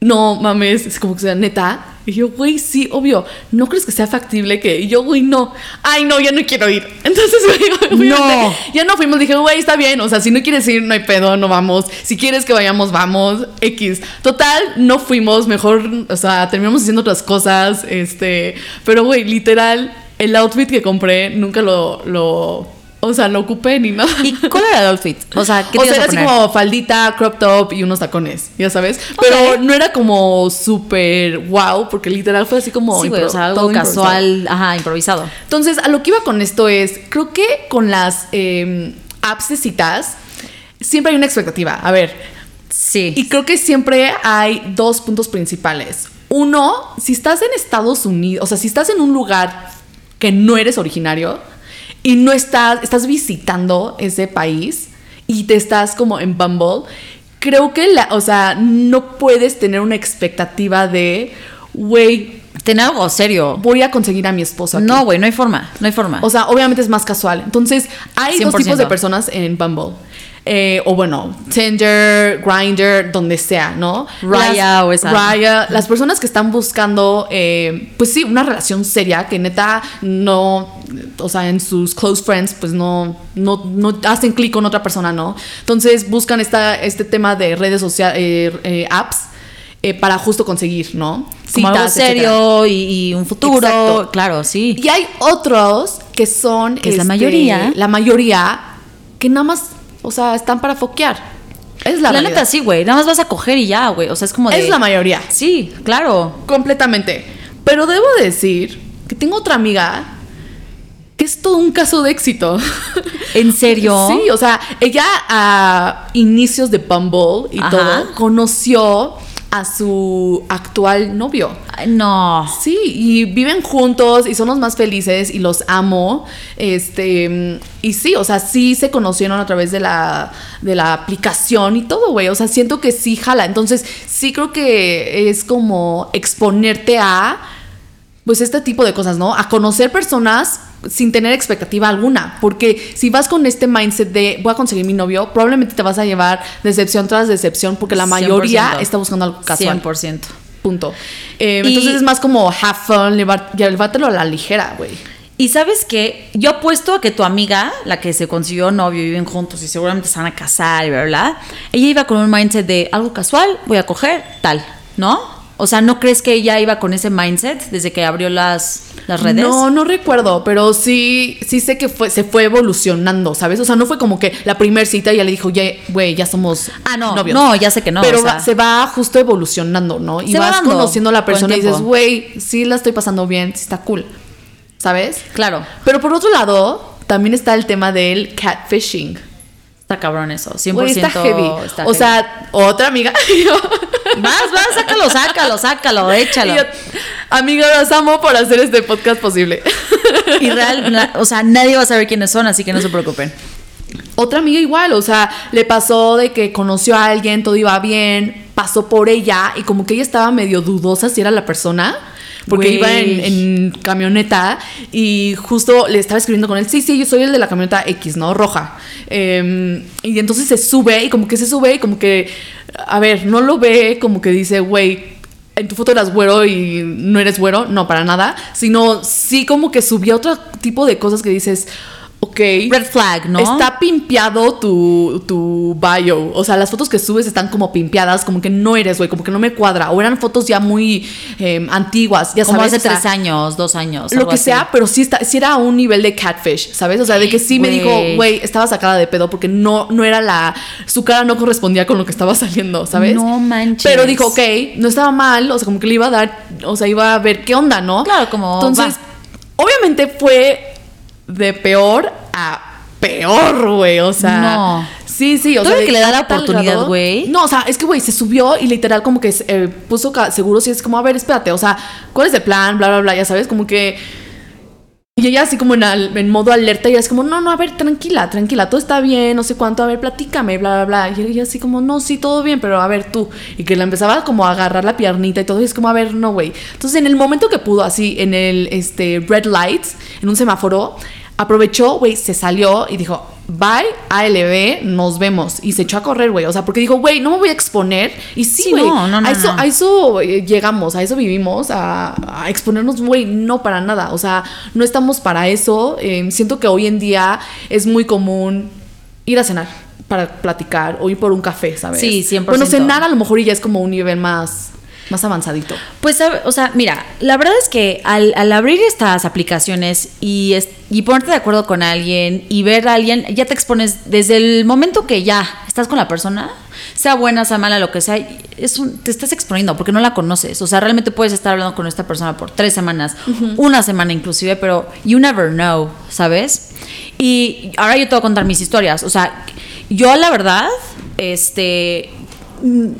no mames, es como que sea neta. Y yo, güey, sí, obvio, ¿no crees que sea factible que? Y yo, güey, no. Ay, no, ya no quiero ir. Entonces, güey, No. ya no fuimos. Dije, güey, está bien. O sea, si no quieres ir, no hay pedo, no vamos. Si quieres que vayamos, vamos. X. Total, no fuimos. Mejor, o sea, terminamos haciendo otras cosas. Este, pero, güey, literal, el outfit que compré nunca lo, lo, o sea, lo ocupé ni nada. ¿Y cuál era el outfit? O sea, ¿qué o sea, era así como faldita, crop top y unos tacones, ya sabes. Pero no era como súper wow, porque literal fue así como. Sí, güey, impro- o sea, algo todo improvisado. casual, ajá, improvisado. Entonces, a lo que iba con esto es, creo que con las eh, apps de citas siempre hay una expectativa. A ver, Sí. y creo que siempre hay dos puntos principales. Uno, si estás en Estados Unidos, o sea, si estás en un lugar que no eres originario y no estás, estás visitando ese país y te estás como en Bumble, creo que la, o sea, no puedes tener una expectativa de, güey, Tener algo serio. voy a conseguir a mi esposo aquí. No, güey, no hay forma, no hay forma. O sea, obviamente es más casual. Entonces, hay dos 100%. tipos de personas en Bumble. Eh, o bueno, Tinder, Grinder, donde sea, ¿no? Raya Las- o esa. Raya, las personas que están buscando, eh, pues sí, una relación seria, que neta no, o sea, en sus close friends, pues no, no, no hacen clic con otra persona, ¿no? Entonces buscan esta, este tema de redes sociales, apps, eh, para justo conseguir, ¿no? Como algo Citas, etcétera. serio y, y un futuro. Exacto. Claro, sí. Y hay otros que son. este, Que es la mayoría. La mayoría que nada más, o sea, están para foquear. Es la, La, realidad. neta, sí, güey. Nada más vas a coger y ya, güey. O sea, es como de. Es la mayoría. Sí, claro. Completamente. Pero debo decir que tengo otra amiga que es todo un caso de éxito. ¿En serio? Sí, o sea, ella a inicios de Bumble y Ajá. todo conoció a su actual novio. No. Sí, y viven juntos y son los más felices y los amo. Este, y sí, o sea, sí se conocieron a través de la, de la aplicación y todo, güey. O sea, siento que sí jala. Entonces, sí creo que es como exponerte a, pues, este tipo de cosas, ¿no? A conocer personas sin tener expectativa alguna. Porque si vas con este mindset de voy a conseguir mi novio, probablemente te vas a llevar decepción tras decepción porque la mayoría 100%. está buscando algo casual. 100%. Punto. Eh, Y- entonces es más como have fun, llévatelo a la ligera, güey. Y sabes qué? Yo apuesto a que tu amiga, la que se consiguió novio, viven juntos y seguramente se van a casar y bla, bla, bla, ella iba con un mindset de algo casual, voy a coger, tal, ¿no? O sea, ¿no crees que ella iba con ese mindset desde que abrió las, las redes? No, no recuerdo, pero sí, sí sé que fue, se fue evolucionando, ¿sabes? O sea, no fue como que la primer cita ya le dijo, ya, güey, ya somos Ah, no, novios. no, ya sé que no, Pero o sea. va- se va justo evolucionando, ¿no? Y Se va vas dando conociendo a la persona y dices, güey, sí la estoy pasando bien, sí está cool, ¿sabes? Claro, Pero por otro lado, también está el tema del catfishing. Está cabrón eso, 100% Güey, está heavy. está o heavy. sea, otra amiga. vas, vas, sácalo, sácalo, sácalo, échalo. Yo, amiga, las amo por hacer este podcast posible. Y real, o sea, nadie va a saber quiénes son, así que no se preocupen. Otra amiga igual, o sea, le pasó de que conoció a alguien, todo iba bien, pasó por ella y como que ella estaba medio dudosa si era la persona. Porque iba en, en camioneta y justo le estaba escribiendo con él, sí, sí, yo soy el de la camioneta X, ¿no? Roja. Eh, y entonces se sube y como que se sube y como que, a ver, no lo ve como que dice, güey, en tu foto eras güero y no eres güero, no, para nada, sino sí como que subía otro tipo de cosas que dices, ok. Red flag, ¿no? Está pimpeado tu, tu bio. O sea, las fotos que subes están como pimpeadas, como que no eres, güey, como que no me cuadra. O eran fotos ya muy eh, antiguas, ya Como sabes. hace o sea, tres años, dos años. Lo algo que así. sea, pero sí, está, sí era a un nivel de catfish, ¿sabes? O sea, de que sí me dijo, güey, estaba sacada de pedo porque no, no era la. Su cara no correspondía con lo que estaba saliendo, ¿sabes? No manches. Pero dijo, ok, no estaba mal, o sea, como que le iba a dar, o sea, iba a ver qué onda, ¿no? Claro, como, Entonces, va. obviamente fue de peor a peor, güey, o sea. No. Sí, sí, o sea. Que le da la oportunidad, güey. No, o sea, es que, güey, se subió y literal como que eh, puso seguro, sí, es como, a ver, espérate, o sea, ¿cuál es el plan? Bla, bla, bla, ya sabes, como que. Y ella así como en, al- en modo alerta y es como, no, no, a ver, tranquila, tranquila, todo está bien, no sé cuánto, a ver, platícame, bla, bla, bla. Y ella así como, no, sí, todo bien, pero a ver tú. Y que la empezaba como a agarrar la piernita y todo, y es como, a ver, no, güey. Entonces en el momento que pudo, así, en el este, red light, en un semáforo, aprovechó, güey, se salió y dijo, bye, ALB, nos vemos. Y se echó a correr, güey. O sea, porque dijo, güey, no me voy a exponer. Y sí, Sí, güey, no, no, no, a, eso, a eso llegamos, a eso vivimos, a, a exponernos, güey, no para nada. O sea, no estamos para eso. Eh, siento que hoy en día es muy común ir a cenar para platicar o ir por un café, ¿sabes? Sí, 100%. Bueno, cenar a lo mejor ya es como un nivel más, más avanzadito. Pues, o sea, mira, la verdad es que al, al abrir estas aplicaciones y, es- y ponerte de acuerdo con alguien y ver a alguien, ya te expones desde el momento que ya estás con la persona, sea buena, sea mala, lo que sea, es un- te estás exponiendo porque no la conoces. O sea, realmente puedes estar hablando con esta persona por tres semanas, una semana inclusive, pero you never know, ¿sabes? Y ahora yo te voy a contar mis historias. O sea, yo la verdad, este,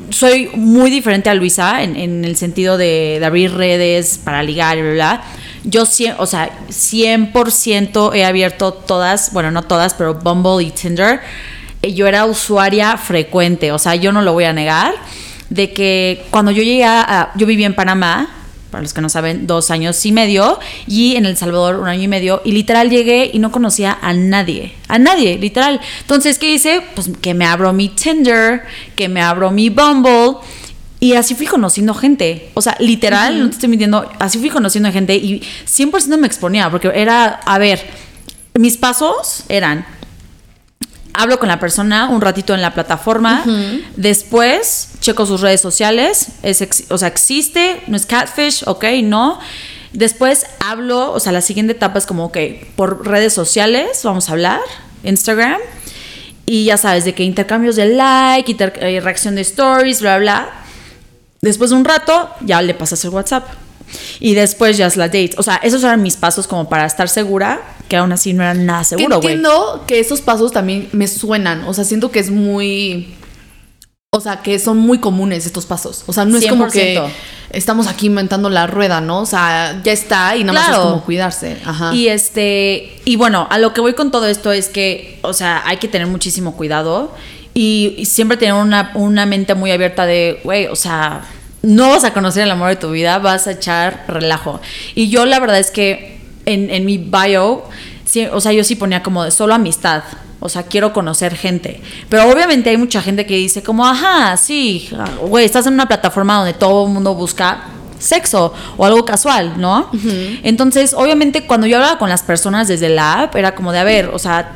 soy muy diferente a Luisa en, el sentido de, abrir redes para ligar y bla, bla. Yo, cien- o sea, 100% he abierto todas, bueno, no todas, pero Bumble y Tinder. Eh, Yo era usuaria frecuente, o sea, yo no lo voy a negar, de que cuando yo llegué a- yo vivía en Panamá para los que no saben, dos años y medio, y en El Salvador un año y medio, y literal llegué y no conocía a nadie, a nadie, literal. Entonces, ¿qué hice? Pues que me abro mi Tinder, que me abro mi Bumble, y así fui conociendo gente. O sea, literal, no te estoy mintiendo, así fui conociendo gente y 100% me exponía, porque era, a ver, mis pasos eran hablo con la persona un ratito en la plataforma, después checo sus redes sociales, es o sea, existe, no es catfish, ok, no. Después hablo, o sea, la siguiente etapa es como, ok, por redes sociales vamos a hablar, Instagram, y ya sabes, de que intercambios de like, eh, reacción de stories, bla, bla. Después de un rato, ya le pasas el WhatsApp. Y después ya es la date. O sea, esos eran mis pasos como para estar segura, que aún así no era nada seguro, güey. Entiendo que esos pasos también me suenan. O sea, siento que es muy. O sea, que son muy comunes estos pasos. O sea, no es como que estamos aquí inventando la rueda, ¿no? O sea, ya está y nada más es como cuidarse. Ajá. Y este. Y bueno, a lo que voy con todo esto es que, o sea, hay que tener muchísimo cuidado y, siempre tener una, una mente muy abierta de, güey, o sea no vas a conocer el amor de tu vida, vas a echar relajo. Y yo la verdad es que en, mi bio, o sea, yo sí ponía como de solo amistad. O sea, quiero conocer gente. Pero obviamente hay mucha gente que dice como, ajá, sí, güey, estás en una plataforma donde todo el mundo busca sexo o algo casual, ¿no? Entonces, obviamente cuando yo hablaba con las personas desde la app, era como de, a ver, o sea,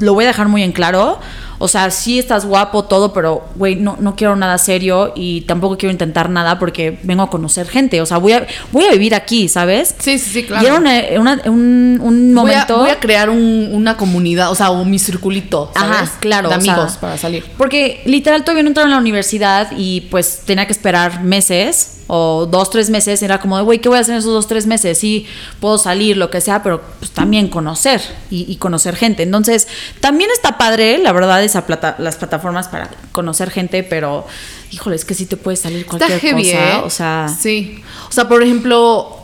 lo voy a dejar muy en claro. O sea, sí estás guapo, todo, pero, güey, no, no quiero nada serio y tampoco quiero intentar nada porque vengo a conocer gente. O sea, voy a, voy a vivir aquí, ¿sabes? Sí, sí, sí, claro. Y era un, un, momento. Voy a, crear una comunidad, o sea, un, mi circulito, ¿sabes? Ajá, claro. De amigos para salir. Porque literal todavía no entraron a la universidad y pues tenía que esperar meses o dos, tres meses, era como de, güey, ¿qué voy a hacer en esos dos, tres meses? Sí, puedo salir, lo que sea, pero pues también conocer y, conocer gente. Entonces, también está padre, la verdad, esa plata, las plataformas para conocer gente, pero, híjole, es que sí te puede salir cualquier cosa. ¿eh? O sea. Sí. O sea, por ejemplo,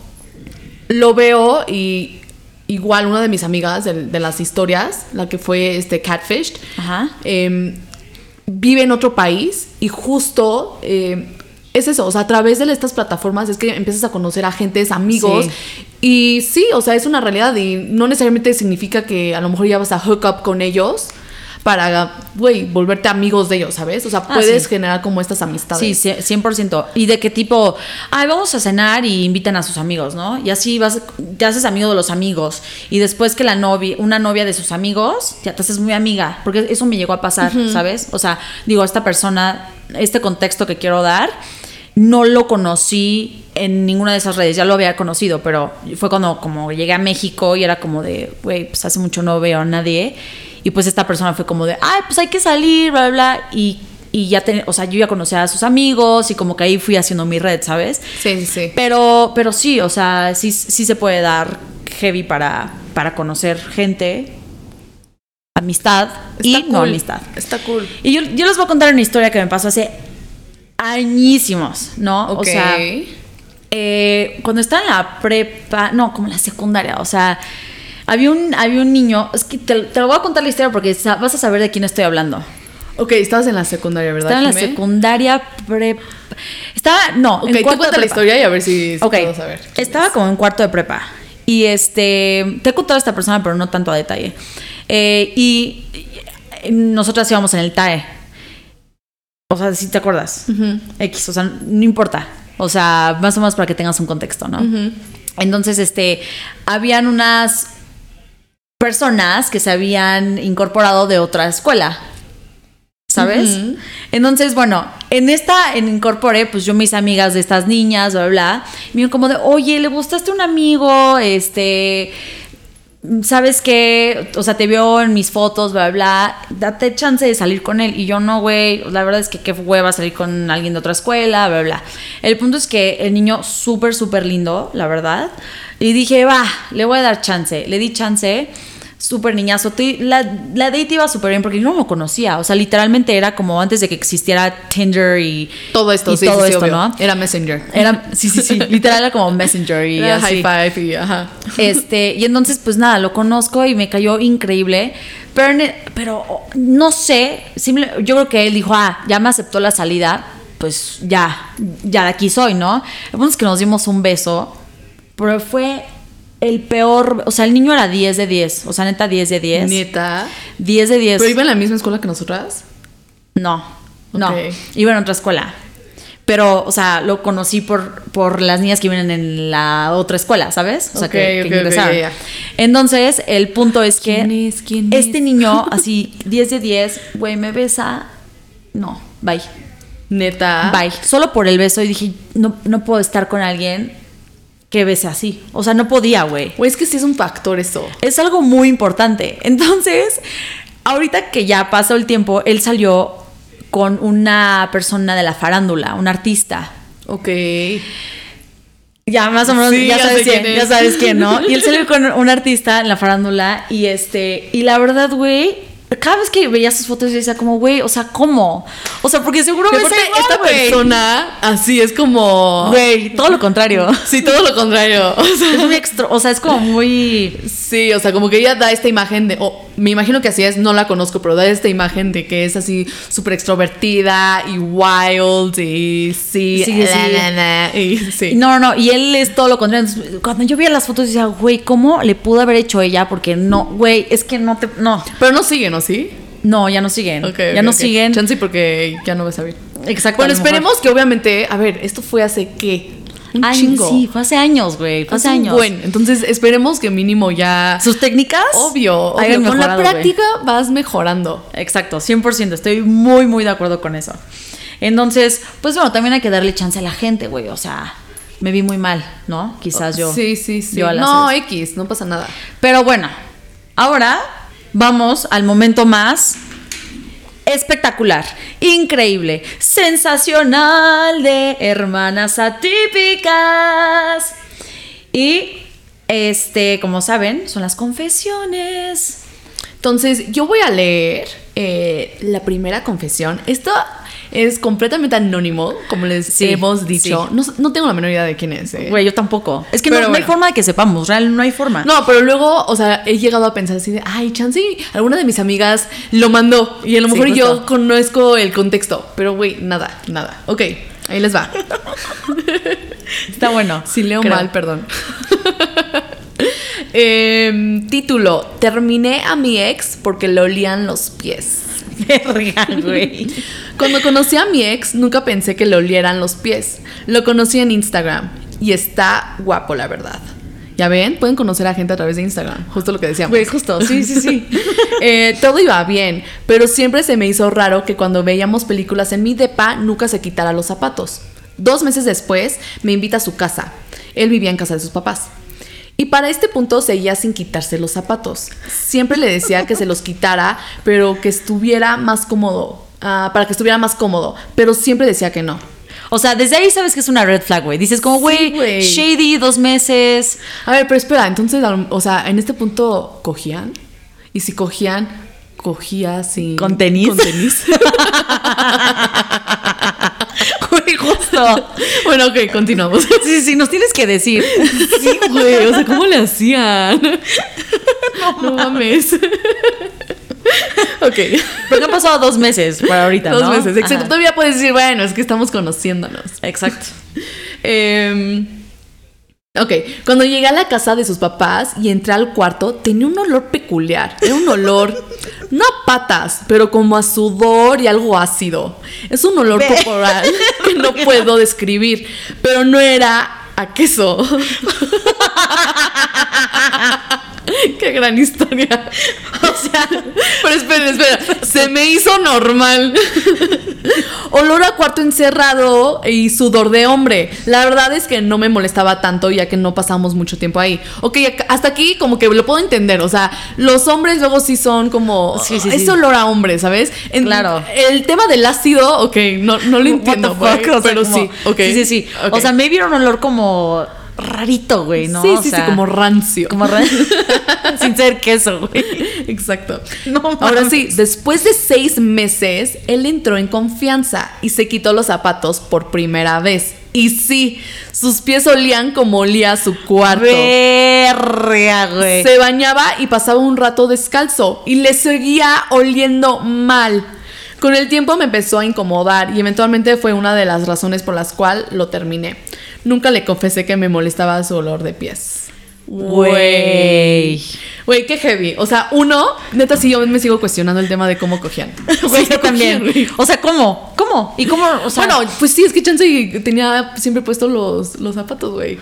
lo veo y igual una de mis amigas de, las historias, la que fue este Catfished, em, vive en otro país y justo eh, es eso, o sea, a través de estas plataformas es que empiezas a conocer a gentes, amigos. Y sí, o sea, es una realidad y no necesariamente significa que a lo mejor ya vas a hook up con ellos para, güey, volverte amigos de ellos, ¿sabes? O sea, ah, puedes generar como estas amistades. Sí, 100%. Y de qué tipo, ay, vamos a cenar y invitan a sus amigos, ¿no? Y así vas, te haces amigo de los amigos. Y después que la novia, una novia de sus amigos, ya te haces muy amiga. Porque eso me llegó a pasar, ¿sabes? O sea, digo, esta persona, este contexto que quiero dar no lo conocí en ninguna de esas redes, ya lo había conocido, pero fue cuando como llegué a México y era como de, güey, pues hace mucho no veo a nadie. Y pues esta persona fue como de, ay, pues hay que salir, bla, bla, bla. Y, y ya, o sea, yo ya conocía a sus amigos y como que ahí fui haciendo mi red, ¿sabes? Sí, sí, sí. Pero, pero sí, o sea, sí, sí se puede dar heavy para, para conocer gente amistad y no amistad. Está cool. Y yo, yo les voy a contar una historia que me pasó hace añísimos, ¿no? O sea, eh, cuando estaba en la prepa, no, como en la secundaria, o sea, había un, había un niño, es que te, lo voy a contar la historia porque vas a saber de quién estoy hablando. Ok, estabas en la secundaria, ¿verdad? Estaba en la secundaria prepa. Estaba, no, Ok, en cuarto la historia y a ver si, si puedo saber. Estaba como en cuarto de prepa. Y este, te he contado a esta persona, pero no tanto a detalle. Eh, y nosotras íbamos en el TAE. O sea, si te acuerdas. X, o sea, no importa. O sea, más o menos para que tengas un contexto, ¿no? Entonces, este, habían unas personas que se habían incorporado de otra escuela. ¿Sabes? Entonces, bueno, en esta, en Incorpore, pues yo mis amigas de estas niñas, bla, bla, me como de, oye, ¿le gustaste un amigo? Este, ¿sabes qué? O sea, te vio en mis fotos, bla, bla, date chance de salir con él. Y yo no, güey, la verdad es que qué hueva salir con alguien de otra escuela, bla, bla. El punto es que el niño súper, súper lindo, la verdad. Y dije, va, le voy a dar chance. Le di chance súper niñazo. La, la date iba súper bien porque yo no lo conocía. O sea, literalmente era como antes de que existiera Tinder y todo esto, sí, todo esto, ¿no? Era Messenger. Era, sí, sí, sí. literal era como Messenger y era high five y ajá. Este, y entonces, pues nada, lo conozco y me cayó increíble. Pero, pero no sé, simple, yo creo que él dijo, ah, ya me aceptó la salida pues ya, ya de aquí soy, ¿no? El punto es que nos dimos un beso, pero fue el peor, o sea, el niño era 10 de 10, o sea, neta 10 de 10. Neta. 10 de 10. ¿Pero iba en la misma escuela que nosotras? No, no, iba en otra escuela. Pero, o sea, lo conocí por, por las niñas que vienen en la otra escuela, ¿sabes? O sea, Ok, que, que ok, ingresaron. ya, ya. Entonces, el punto es que ¿Quién es? ¿Quién este es? niño, así, 10 de 10, güey, me besa. No, bye. Neta. Bye. Solo por el beso y dije, no, no puedo estar con alguien que bese así. O sea, no podía, güey. Güey, es que sí es un factor eso. Es algo muy importante. Entonces, ahorita que ya pasó el tiempo, él salió con una persona de la farándula, un artista. Ok. Ya más o menos, Sí, ya, sabes quién, quién ya es. sabes quién, ¿no? Y él salió con un artista en la farándula y este, y la verdad, güey, cada vez que veía sus fotos yo decía como, güey, o sea, ¿cómo? O sea, porque seguro besa aparte, igual, esta persona así es como. Güey, todo lo contrario. Sí, todo lo contrario. O sea, Es muy extra, o sea, es como muy sí, o sea, como que ella da esta imagen de. o me imagino que así es, no la conozco, pero da esta imagen de que es así súper extrovertida y wild y sí. Sí, sí. la, la, la, y sí. No, no, y él es todo lo contrario. Entonces, cuando yo veía las fotos decía, güey, ¿cómo le pudo haber hecho ella? Porque no, güey, es que no te. No, Pero no siguen, ¿o sí? no, ya no siguen. Ya no siguen. Chance porque ya no vas a ver. Exacto. Bueno, mejor. esperemos que obviamente. A ver, esto fue hace qué? Un chingo. sí, fue hace años, güey. Fue hace años. buen. Entonces esperemos que mínimo ya. Sus técnicas. Obvio, obvio. Con la mejorado, práctica vas mejorando. Exacto, 100%. Estoy muy, muy de acuerdo con eso. Entonces, pues bueno, también hay que darle chance a la gente, güey. O sea, me vi muy mal, ¿no? Quizás yo. Sí, sí, sí. yo al no, hacer X, no pasa nada. Pero bueno, ahora vamos al momento más espectacular, increíble, sensacional de hermanas atípicas. Y este, como saben, son las confesiones. Entonces, yo voy a leer eh, la primera confesión. Esto es completamente anónimo, como les Sí, hemos dicho. sí. No, no tengo la menor idea de quién es. eh. Güey, yo tampoco. Es que no, hay forma de que sepamos, real, no hay forma. No, pero luego, o sea, he llegado a pensar así de, ay, chance, alguna de mis amigas lo mandó y a lo Sí, mejor yo conozco el contexto, pero güey, nada, nada. Ok, ahí les va. Está bueno. Si leo creo. mal, perdón. Em, título, terminé a mi ex porque le olían los pies. Verga, güey. Cuando conocí a mi ex, nunca pensé que le olieran los pies. Lo conocí en Instagram y está guapo, la verdad. Ya ven, pueden conocer a gente a través de Instagram, justo lo que decíamos. Güey, justo, sí, sí, sí. Eh, todo iba bien, pero siempre se me hizo raro que cuando veíamos películas en mi depa nunca se quitara los zapatos. Dos meses después me invita a su casa. Él vivía en casa de sus papás. Y para este punto seguía sin quitarse los zapatos. Siempre le decía que se los quitara, pero que estuviera más cómodo. ah, para que estuviera más cómodo. Pero siempre decía que no. O sea, desde ahí sabes que es una red flag, güey. Dices como, güey, shady, dos meses. A ver, pero espera, entonces, o sea, en este punto cogían. Y si cogían, cogía sin. ¿Con tenis? Con tenis. Güey, justo. bueno, ok, continuamos. Sí, sí, nos tienes que decir. Sí, güey, o sea, ¿cómo le hacían? No, mames. ok. Porque han pasado dos meses para ahorita, Dos ¿no? meses. Exacto. Ajá. Todavía puedes decir, bueno, es que estamos conociéndonos. Exacto. Em, ok, cuando llegué a la casa de sus papás y entré al cuarto, tenía un olor peculiar. Era un olor, no a patas, pero como a sudor y algo ácido. Es un olor corporal que no puedo describir, pero no era a queso. Qué gran historia. O sea, pero espera, espera. Se me hizo normal. Olor a cuarto encerrado y sudor de hombre. La verdad es que no me molestaba tanto ya que no pasamos mucho tiempo ahí. Ok, hasta aquí como que lo puedo entender. O sea, los hombres luego sí son como... Sí, sí, sí. olor a hombre, ¿sabes? En- Claro. El tema del ácido, ok, no, no lo entiendo. Fuck, o sea, pero como- sí, ok. Sí, sí, sí. O sea, me vieron un olor como rarito, güey, ¿no? sí, O sí, sea, sí, como rancio. Como ra- Sin ser queso, güey. Exacto. No Ahora sí, después de seis meses, él entró en confianza y se quitó los zapatos por primera vez. Y sí, sus pies olían como olía su cuarto. Verga, güey. Se bañaba y pasaba un rato descalzo y le seguía oliendo mal. Con el tiempo me empezó a incomodar y eventualmente fue una de las razones por las cuales lo terminé. Nunca le confesé que me molestaba su olor de pies. Güey. Güey, qué heavy. O sea, uno, neta, sí, yo me sigo cuestionando el tema de cómo cogían. Güey, ¿Cómo también. O sea, ¿cómo? ¿Cómo? ¿Y cómo? O sea, bueno, pues sí, es que Chance tenía siempre puesto los, los zapatos, güey.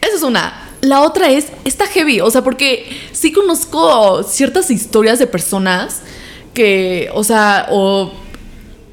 Esa es una. La otra es, está heavy, o sea, porque sí conozco ciertas historias de personas que, o sea, o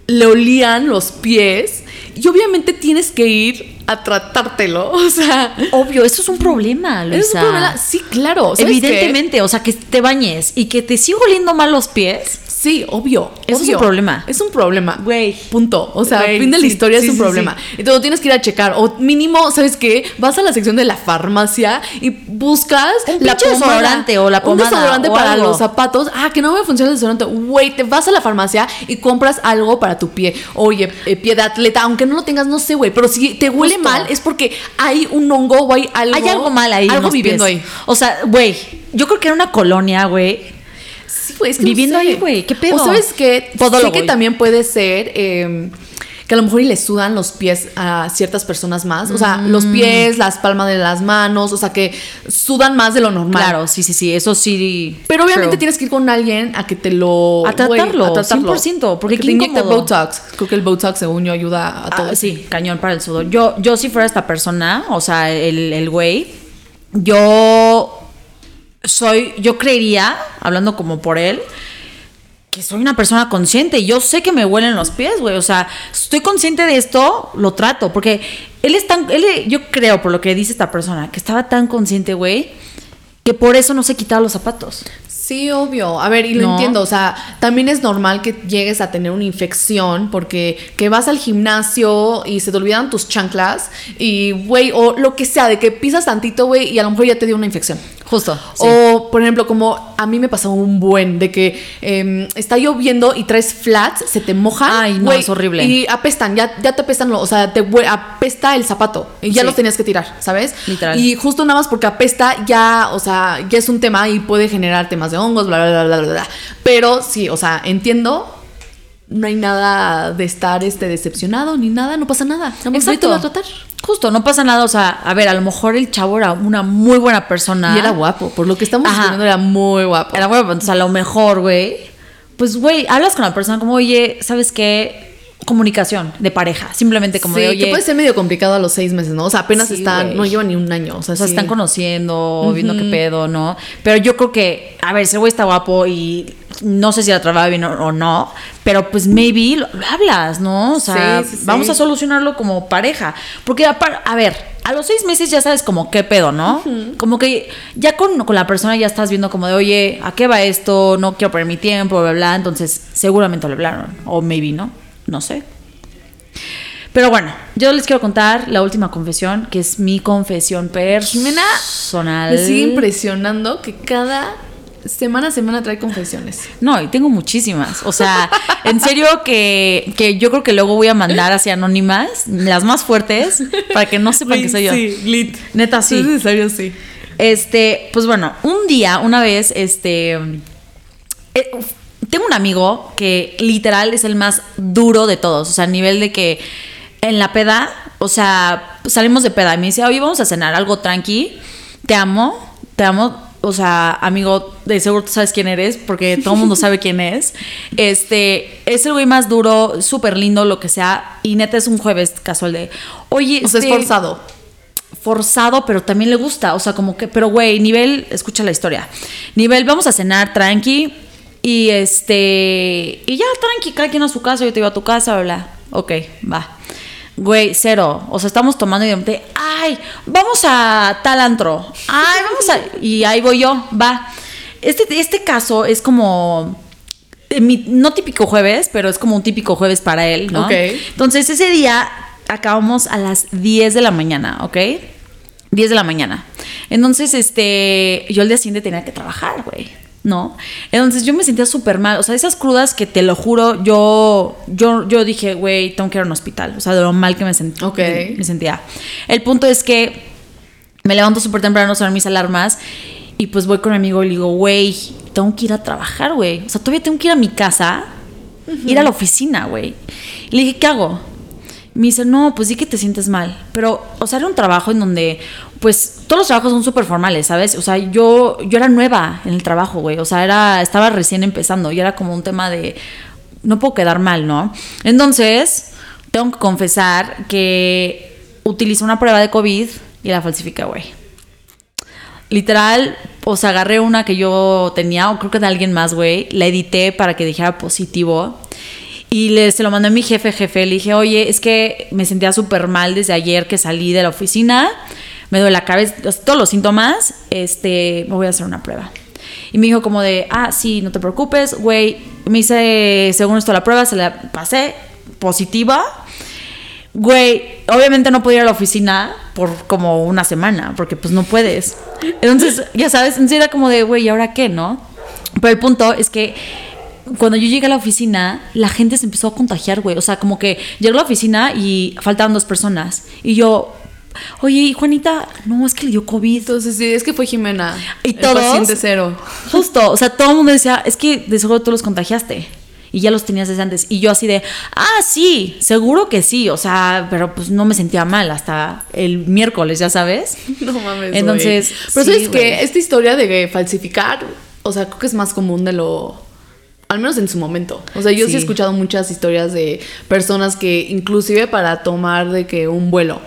le olían los pies y obviamente tienes que ir a tratártelo, o sea... obvio, eso es un problema, Luisa. Es un problema, sí, claro. Evidentemente, o sea, que te bañes y que te siga oliendo mal los pies. Sí, obvio. Eso es un problema. Es un problema. Güey. Punto. O sea, Güey, fin de la sí, historia sí, es un sí, problema. Y te lo tienes que ir a checar. O mínimo, ¿sabes qué? Vas a la sección de la farmacia y buscas Un pinche desodorante o la pomada Un desodorante o para algo. los zapatos. Ah, que no me funciona el desodorante. Güey, te vas a la farmacia y compras algo para tu pie. Oye, eh, pie de atleta, aunque no lo tengas, no sé, güey. Pero si te huele Justo. mal, es porque hay un hongo o hay algo. Hay algo mal ahí. Algo viviendo pies. ahí. O sea, güey, yo creo que era una colonia, güey. Sí, güey, es que no Viviendo sé. ahí, güey, ¿qué pedo? O sabes Podólogo, sí que también puede ser eh, que a lo mejor y le sudan los pies a ciertas personas más. O sea, los Mm. pies, las palmas de las manos, o sea, que sudan más de lo normal. Claro, sí, sí, sí, eso sí. Pero obviamente True. tienes que ir con alguien a que te lo... A güey, tratarlo, 100%, porque que te incómodo. Botox. Creo que el Botox, según yo, ayuda a todo. Ah, sí, cañón para el sudor. Yo, yo si fuera esta persona, o sea, el, el güey, yo soy, yo creería, hablando como por él, que soy una persona consciente y yo sé que me huelen los pies, güey. O sea, estoy consciente de esto, lo trato, porque él es tan, él, yo creo, por lo que dice esta persona, que estaba tan consciente, güey, que por eso no se quitaba los zapatos. Sí, obvio. A ver, y lo No. entiendo. O sea, también es normal que llegues a tener una infección porque que vas al gimnasio y se te olvidan tus chanclas y, güey, o lo que sea, de que pisas tantito, güey, y a lo mejor ya te dio una infección. Justo. O, por ejemplo, como a mí me pasó un buen de que em, está lloviendo y traes flats, se te mojan. Ay, no, es horrible. Y apestan, ya, ya te apestan, o sea, te apesta el zapato y ya Sí. los tenías que tirar, ¿sabes? Literal. Y justo nada más porque apesta, ya, o sea, ya es un tema y puede generar temas de hongos, bla, bla, bla, bla, bla. Pero sí, o sea, entiendo. No hay nada de estar este, decepcionado ni nada, no pasa nada. Más Exacto. a tratar. Justo, no pasa nada. O sea, a ver, a lo mejor el chavo era una muy buena persona. Y era guapo, por lo que estamos viendo era muy guapo. Era bueno, entonces a lo mejor, güey. Pues, güey, hablas con la persona como, oye, ¿sabes qué? Comunicación de pareja. Simplemente como sí, de, oye. que puede ser medio complicado a los seis meses, ¿no? O sea, apenas Sí, están, no llevan ni un año. O sea, O sea, sí. se están conociendo, viendo qué pedo, ¿no? Pero yo creo que, a ver, ese güey está guapo y no sé si la trabaja bien o, o no, pero pues maybe lo, lo hablas, ¿no? O sea, vamos a solucionarlo como pareja. Porque, apar- a ver, a los seis meses ya sabes como qué pedo, ¿no? Como que ya con, con la persona ya estás viendo como de, oye, ¿a qué va esto? No quiero perder mi tiempo, bla, bla, bla. Entonces, seguramente lo hablaron. O maybe no, no sé. Pero bueno, yo les quiero contar la última confesión, que es mi confesión personal. Me sigue impresionando que cada semana a semana trae confesiones. No, y tengo muchísimas. O sea, en serio que, que yo creo que luego voy a mandar hacia anónimas, las más fuertes, para que no sepan que soy yo. Sí, lit. Neta, sí. Es necesario, sí. Este, pues bueno, un día, una vez, este. eh, tengo un amigo que literal es el más duro de todos. O sea, a nivel de que en la peda, o sea, salimos de peda y me dice, oye, vamos a cenar algo tranqui. Te amo, te amo. O sea, amigo, de seguro tú sabes quién eres, porque todo el mundo sabe quién es. Este, es el güey más duro, súper lindo, lo que sea. Y neta es un jueves casual de, oye, O sea, es este, forzado. forzado, pero también le gusta. O sea, como que, pero güey, nivel, escucha la historia. Nivel, vamos a cenar tranqui. Y este. Y ya, tranqui, cada quien a su casa, yo te iba a tu casa, bla, bla. Ok, va. Güey, cero. O sea, estamos tomando y de repente, ay, vamos a tal antro. Ay, vamos a. Y ahí voy yo, va. Este, este caso es como. eh, mi- no típico jueves, pero es como un típico jueves para él, ¿no? Ok. Entonces ese día acabamos a las 10 de la mañana, ¿ok? 10 de la mañana. Entonces, este, yo el día siguiente tenía que trabajar, güey. ¿No? Entonces yo me sentía súper mal. O sea, esas crudas que te lo juro, yo, yo, yo dije, güey, tengo que ir a un hospital. O sea, de lo mal que me, sent- Ok. me sentía. El punto es que me levanto súper temprano, sonar mis alarmas. Y pues voy con mi amigo y le digo, güey, tengo que ir a trabajar, güey. O sea, todavía tengo que ir a mi casa ir a la oficina, güey. Y le dije, ¿qué hago? Me dice, no, pues sí que te sientes mal. Pero, o sea, era un trabajo en donde, pues, todos los trabajos son súper formales, ¿sabes? O sea, yo, yo era nueva en el trabajo, güey. O sea, era, estaba recién empezando y era como un tema de, no puedo quedar mal, ¿no? Entonces, tengo que confesar que utilicé una prueba de COVID y la falsifiqué, güey. Literal, o sea, agarré una que yo tenía, o creo que de alguien más, güey, la edité para que dijera positivo. Y le, se lo mandé a mi jefe, jefe. Le dije, oye, es que me sentía súper mal desde ayer que salí de la oficina. Me duele la cabeza, todos los síntomas. Este, me voy a hacer una prueba. Y me dijo como de, ah, sí, no te preocupes, güey. Me hice, según esto, la prueba, se la pasé positiva. Güey, obviamente no podía ir a la oficina por como una semana, porque pues no puedes. Entonces, ya sabes, entonces era como de, güey, ¿y ahora qué, no? Pero el punto es que cuando yo llegué a la oficina, la gente se empezó a contagiar, güey. O sea, como que llegó a la oficina y faltaban dos personas. Y yo, oye, ¿y Juanita, no, es que le dio COVID. Entonces, sí, es que fue Jimena. Y el todos- paciente cero. Justo, o sea, todo el mundo decía, es que de seguro tú los contagiaste. Y ya los tenías desde antes. Y yo así de, ah, sí, seguro que sí. O sea, pero pues no me sentía mal hasta el miércoles, ya sabes. No mames. Entonces, Pero sí, sabes que esta historia de falsificar, o sea, creo que es más común de lo. Al menos en su momento. O sea, yo sí, Sí. he escuchado muchas historias de personas que, inclusive para tomar de que un vuelo,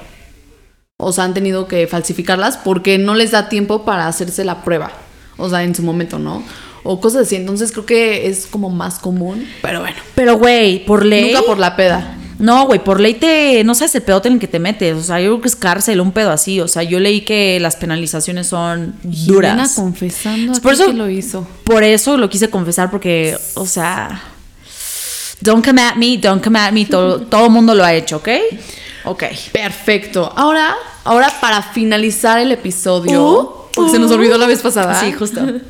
o sea, han tenido que falsificarlas porque no les da tiempo para hacerse la prueba. O sea, en su momento, ¿no? O cosas así. Entonces creo que es como más común. Pero bueno. Pero, güey, por ley. Nunca por la peda. No, güey, por ley te. No sabes el pedote en el que te metes. O sea, yo creo que es cárcel, un pedo así. O sea, yo leí que las penalizaciones son Jimena duras. confesando Por eso- que lo hizo. Por eso lo quise confesar, porque, o sea. Don't come at me, don't come at me. Todo, todo mundo lo ha hecho, ¿ok? Ok. Perfecto. Ahora, ahora para finalizar el episodio, Uh, porque se nos olvidó la vez pasada. Sí, justo. Kill,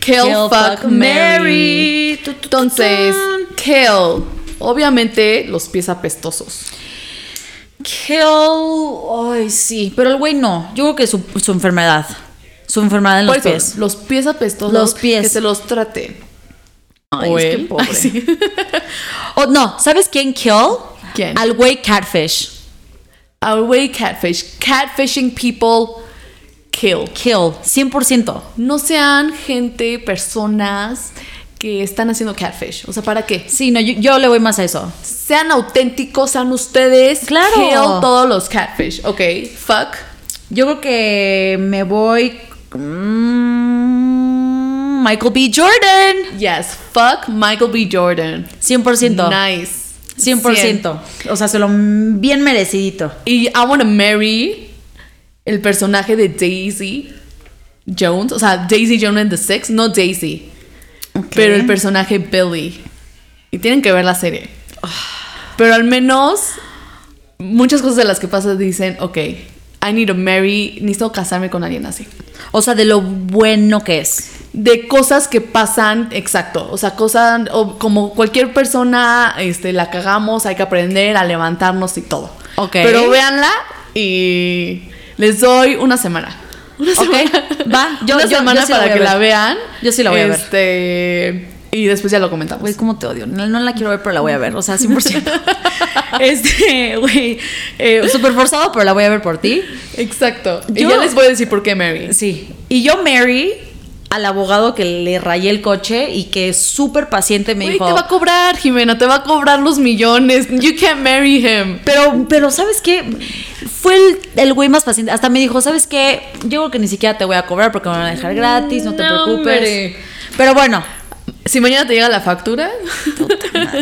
Kill, fuck, fuck, Mary. Mary. Entonces, kill. Obviamente, los pies apestosos. Kill. Ay, sí. Pero el güey no. Yo creo que su, su enfermedad. Su enfermedad en los pies. los pies apestosos. Los pies. Que se los trate. Ay, o es que él. pobre. Ay, sí. Oh, no, ¿sabes quién kill? ¿Quién? Al güey catfish. Our way catfish. Catfishing people kill. Kill. 100%. No sean gente, personas que están haciendo catfish. O sea, ¿para qué? Sí, no, yo, yo le voy más a eso. Sean auténticos, sean ustedes. Claro. Kill todos los catfish. Ok, fuck. Yo creo que me voy. mm, Michael B. Jordan. Yes, fuck Michael B. Jordan. 100%. Nice. 100%. O sea, se lo bien merecidito. Y I want to marry el personaje de Daisy Jones. O sea, Daisy Jones en The Six, no Daisy. Pero el personaje Billy. Y tienen que ver la serie. Pero al menos muchas cosas de las que pasan dicen, ok, I need to marry, necesito casarme con alguien así. O sea, de lo bueno que es. De cosas que pasan, exacto. O sea, cosas, o como cualquier persona, este, la cagamos, hay que aprender a levantarnos y todo. Ok. Pero véanla y les doy una semana. Una semana. va. Yo- una yo- semana yo sí para que ver. la vean. Yo sí la voy a ver. Este, y después ya lo comentamos. Güey, ¿cómo te odio? No, no la quiero ver, pero la voy a ver. O sea, 100%. este, güey. Eh, Súper forzado, pero la voy a ver por ti. Exacto. y Yo- ya les voy a decir por qué Mary. Sí. Y yo, Mary, al abogado que le rayé el coche y que súper paciente me Güey, dijo. te va a cobrar, Jimena, te va a cobrar los millones. You can't marry him. Pero, pero, ¿sabes qué? Fue el, el güey más paciente. Hasta me dijo, ¿sabes qué? Yo creo que ni siquiera te voy a cobrar porque me van a dejar gratis, no te preocupes. hombre. Pero bueno, Si mañana te llega la factura,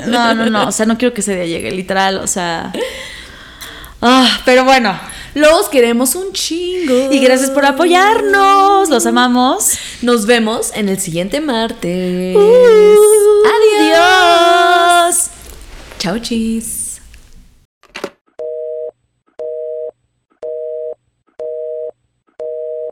no, no, no. O sea, no quiero que ese día llegue, literal. O sea. Ah, pero bueno. Los queremos un chingo. Y gracias por apoyarnos. Los amamos. Nos vemos en el siguiente martes. Adiós. Chao, chis.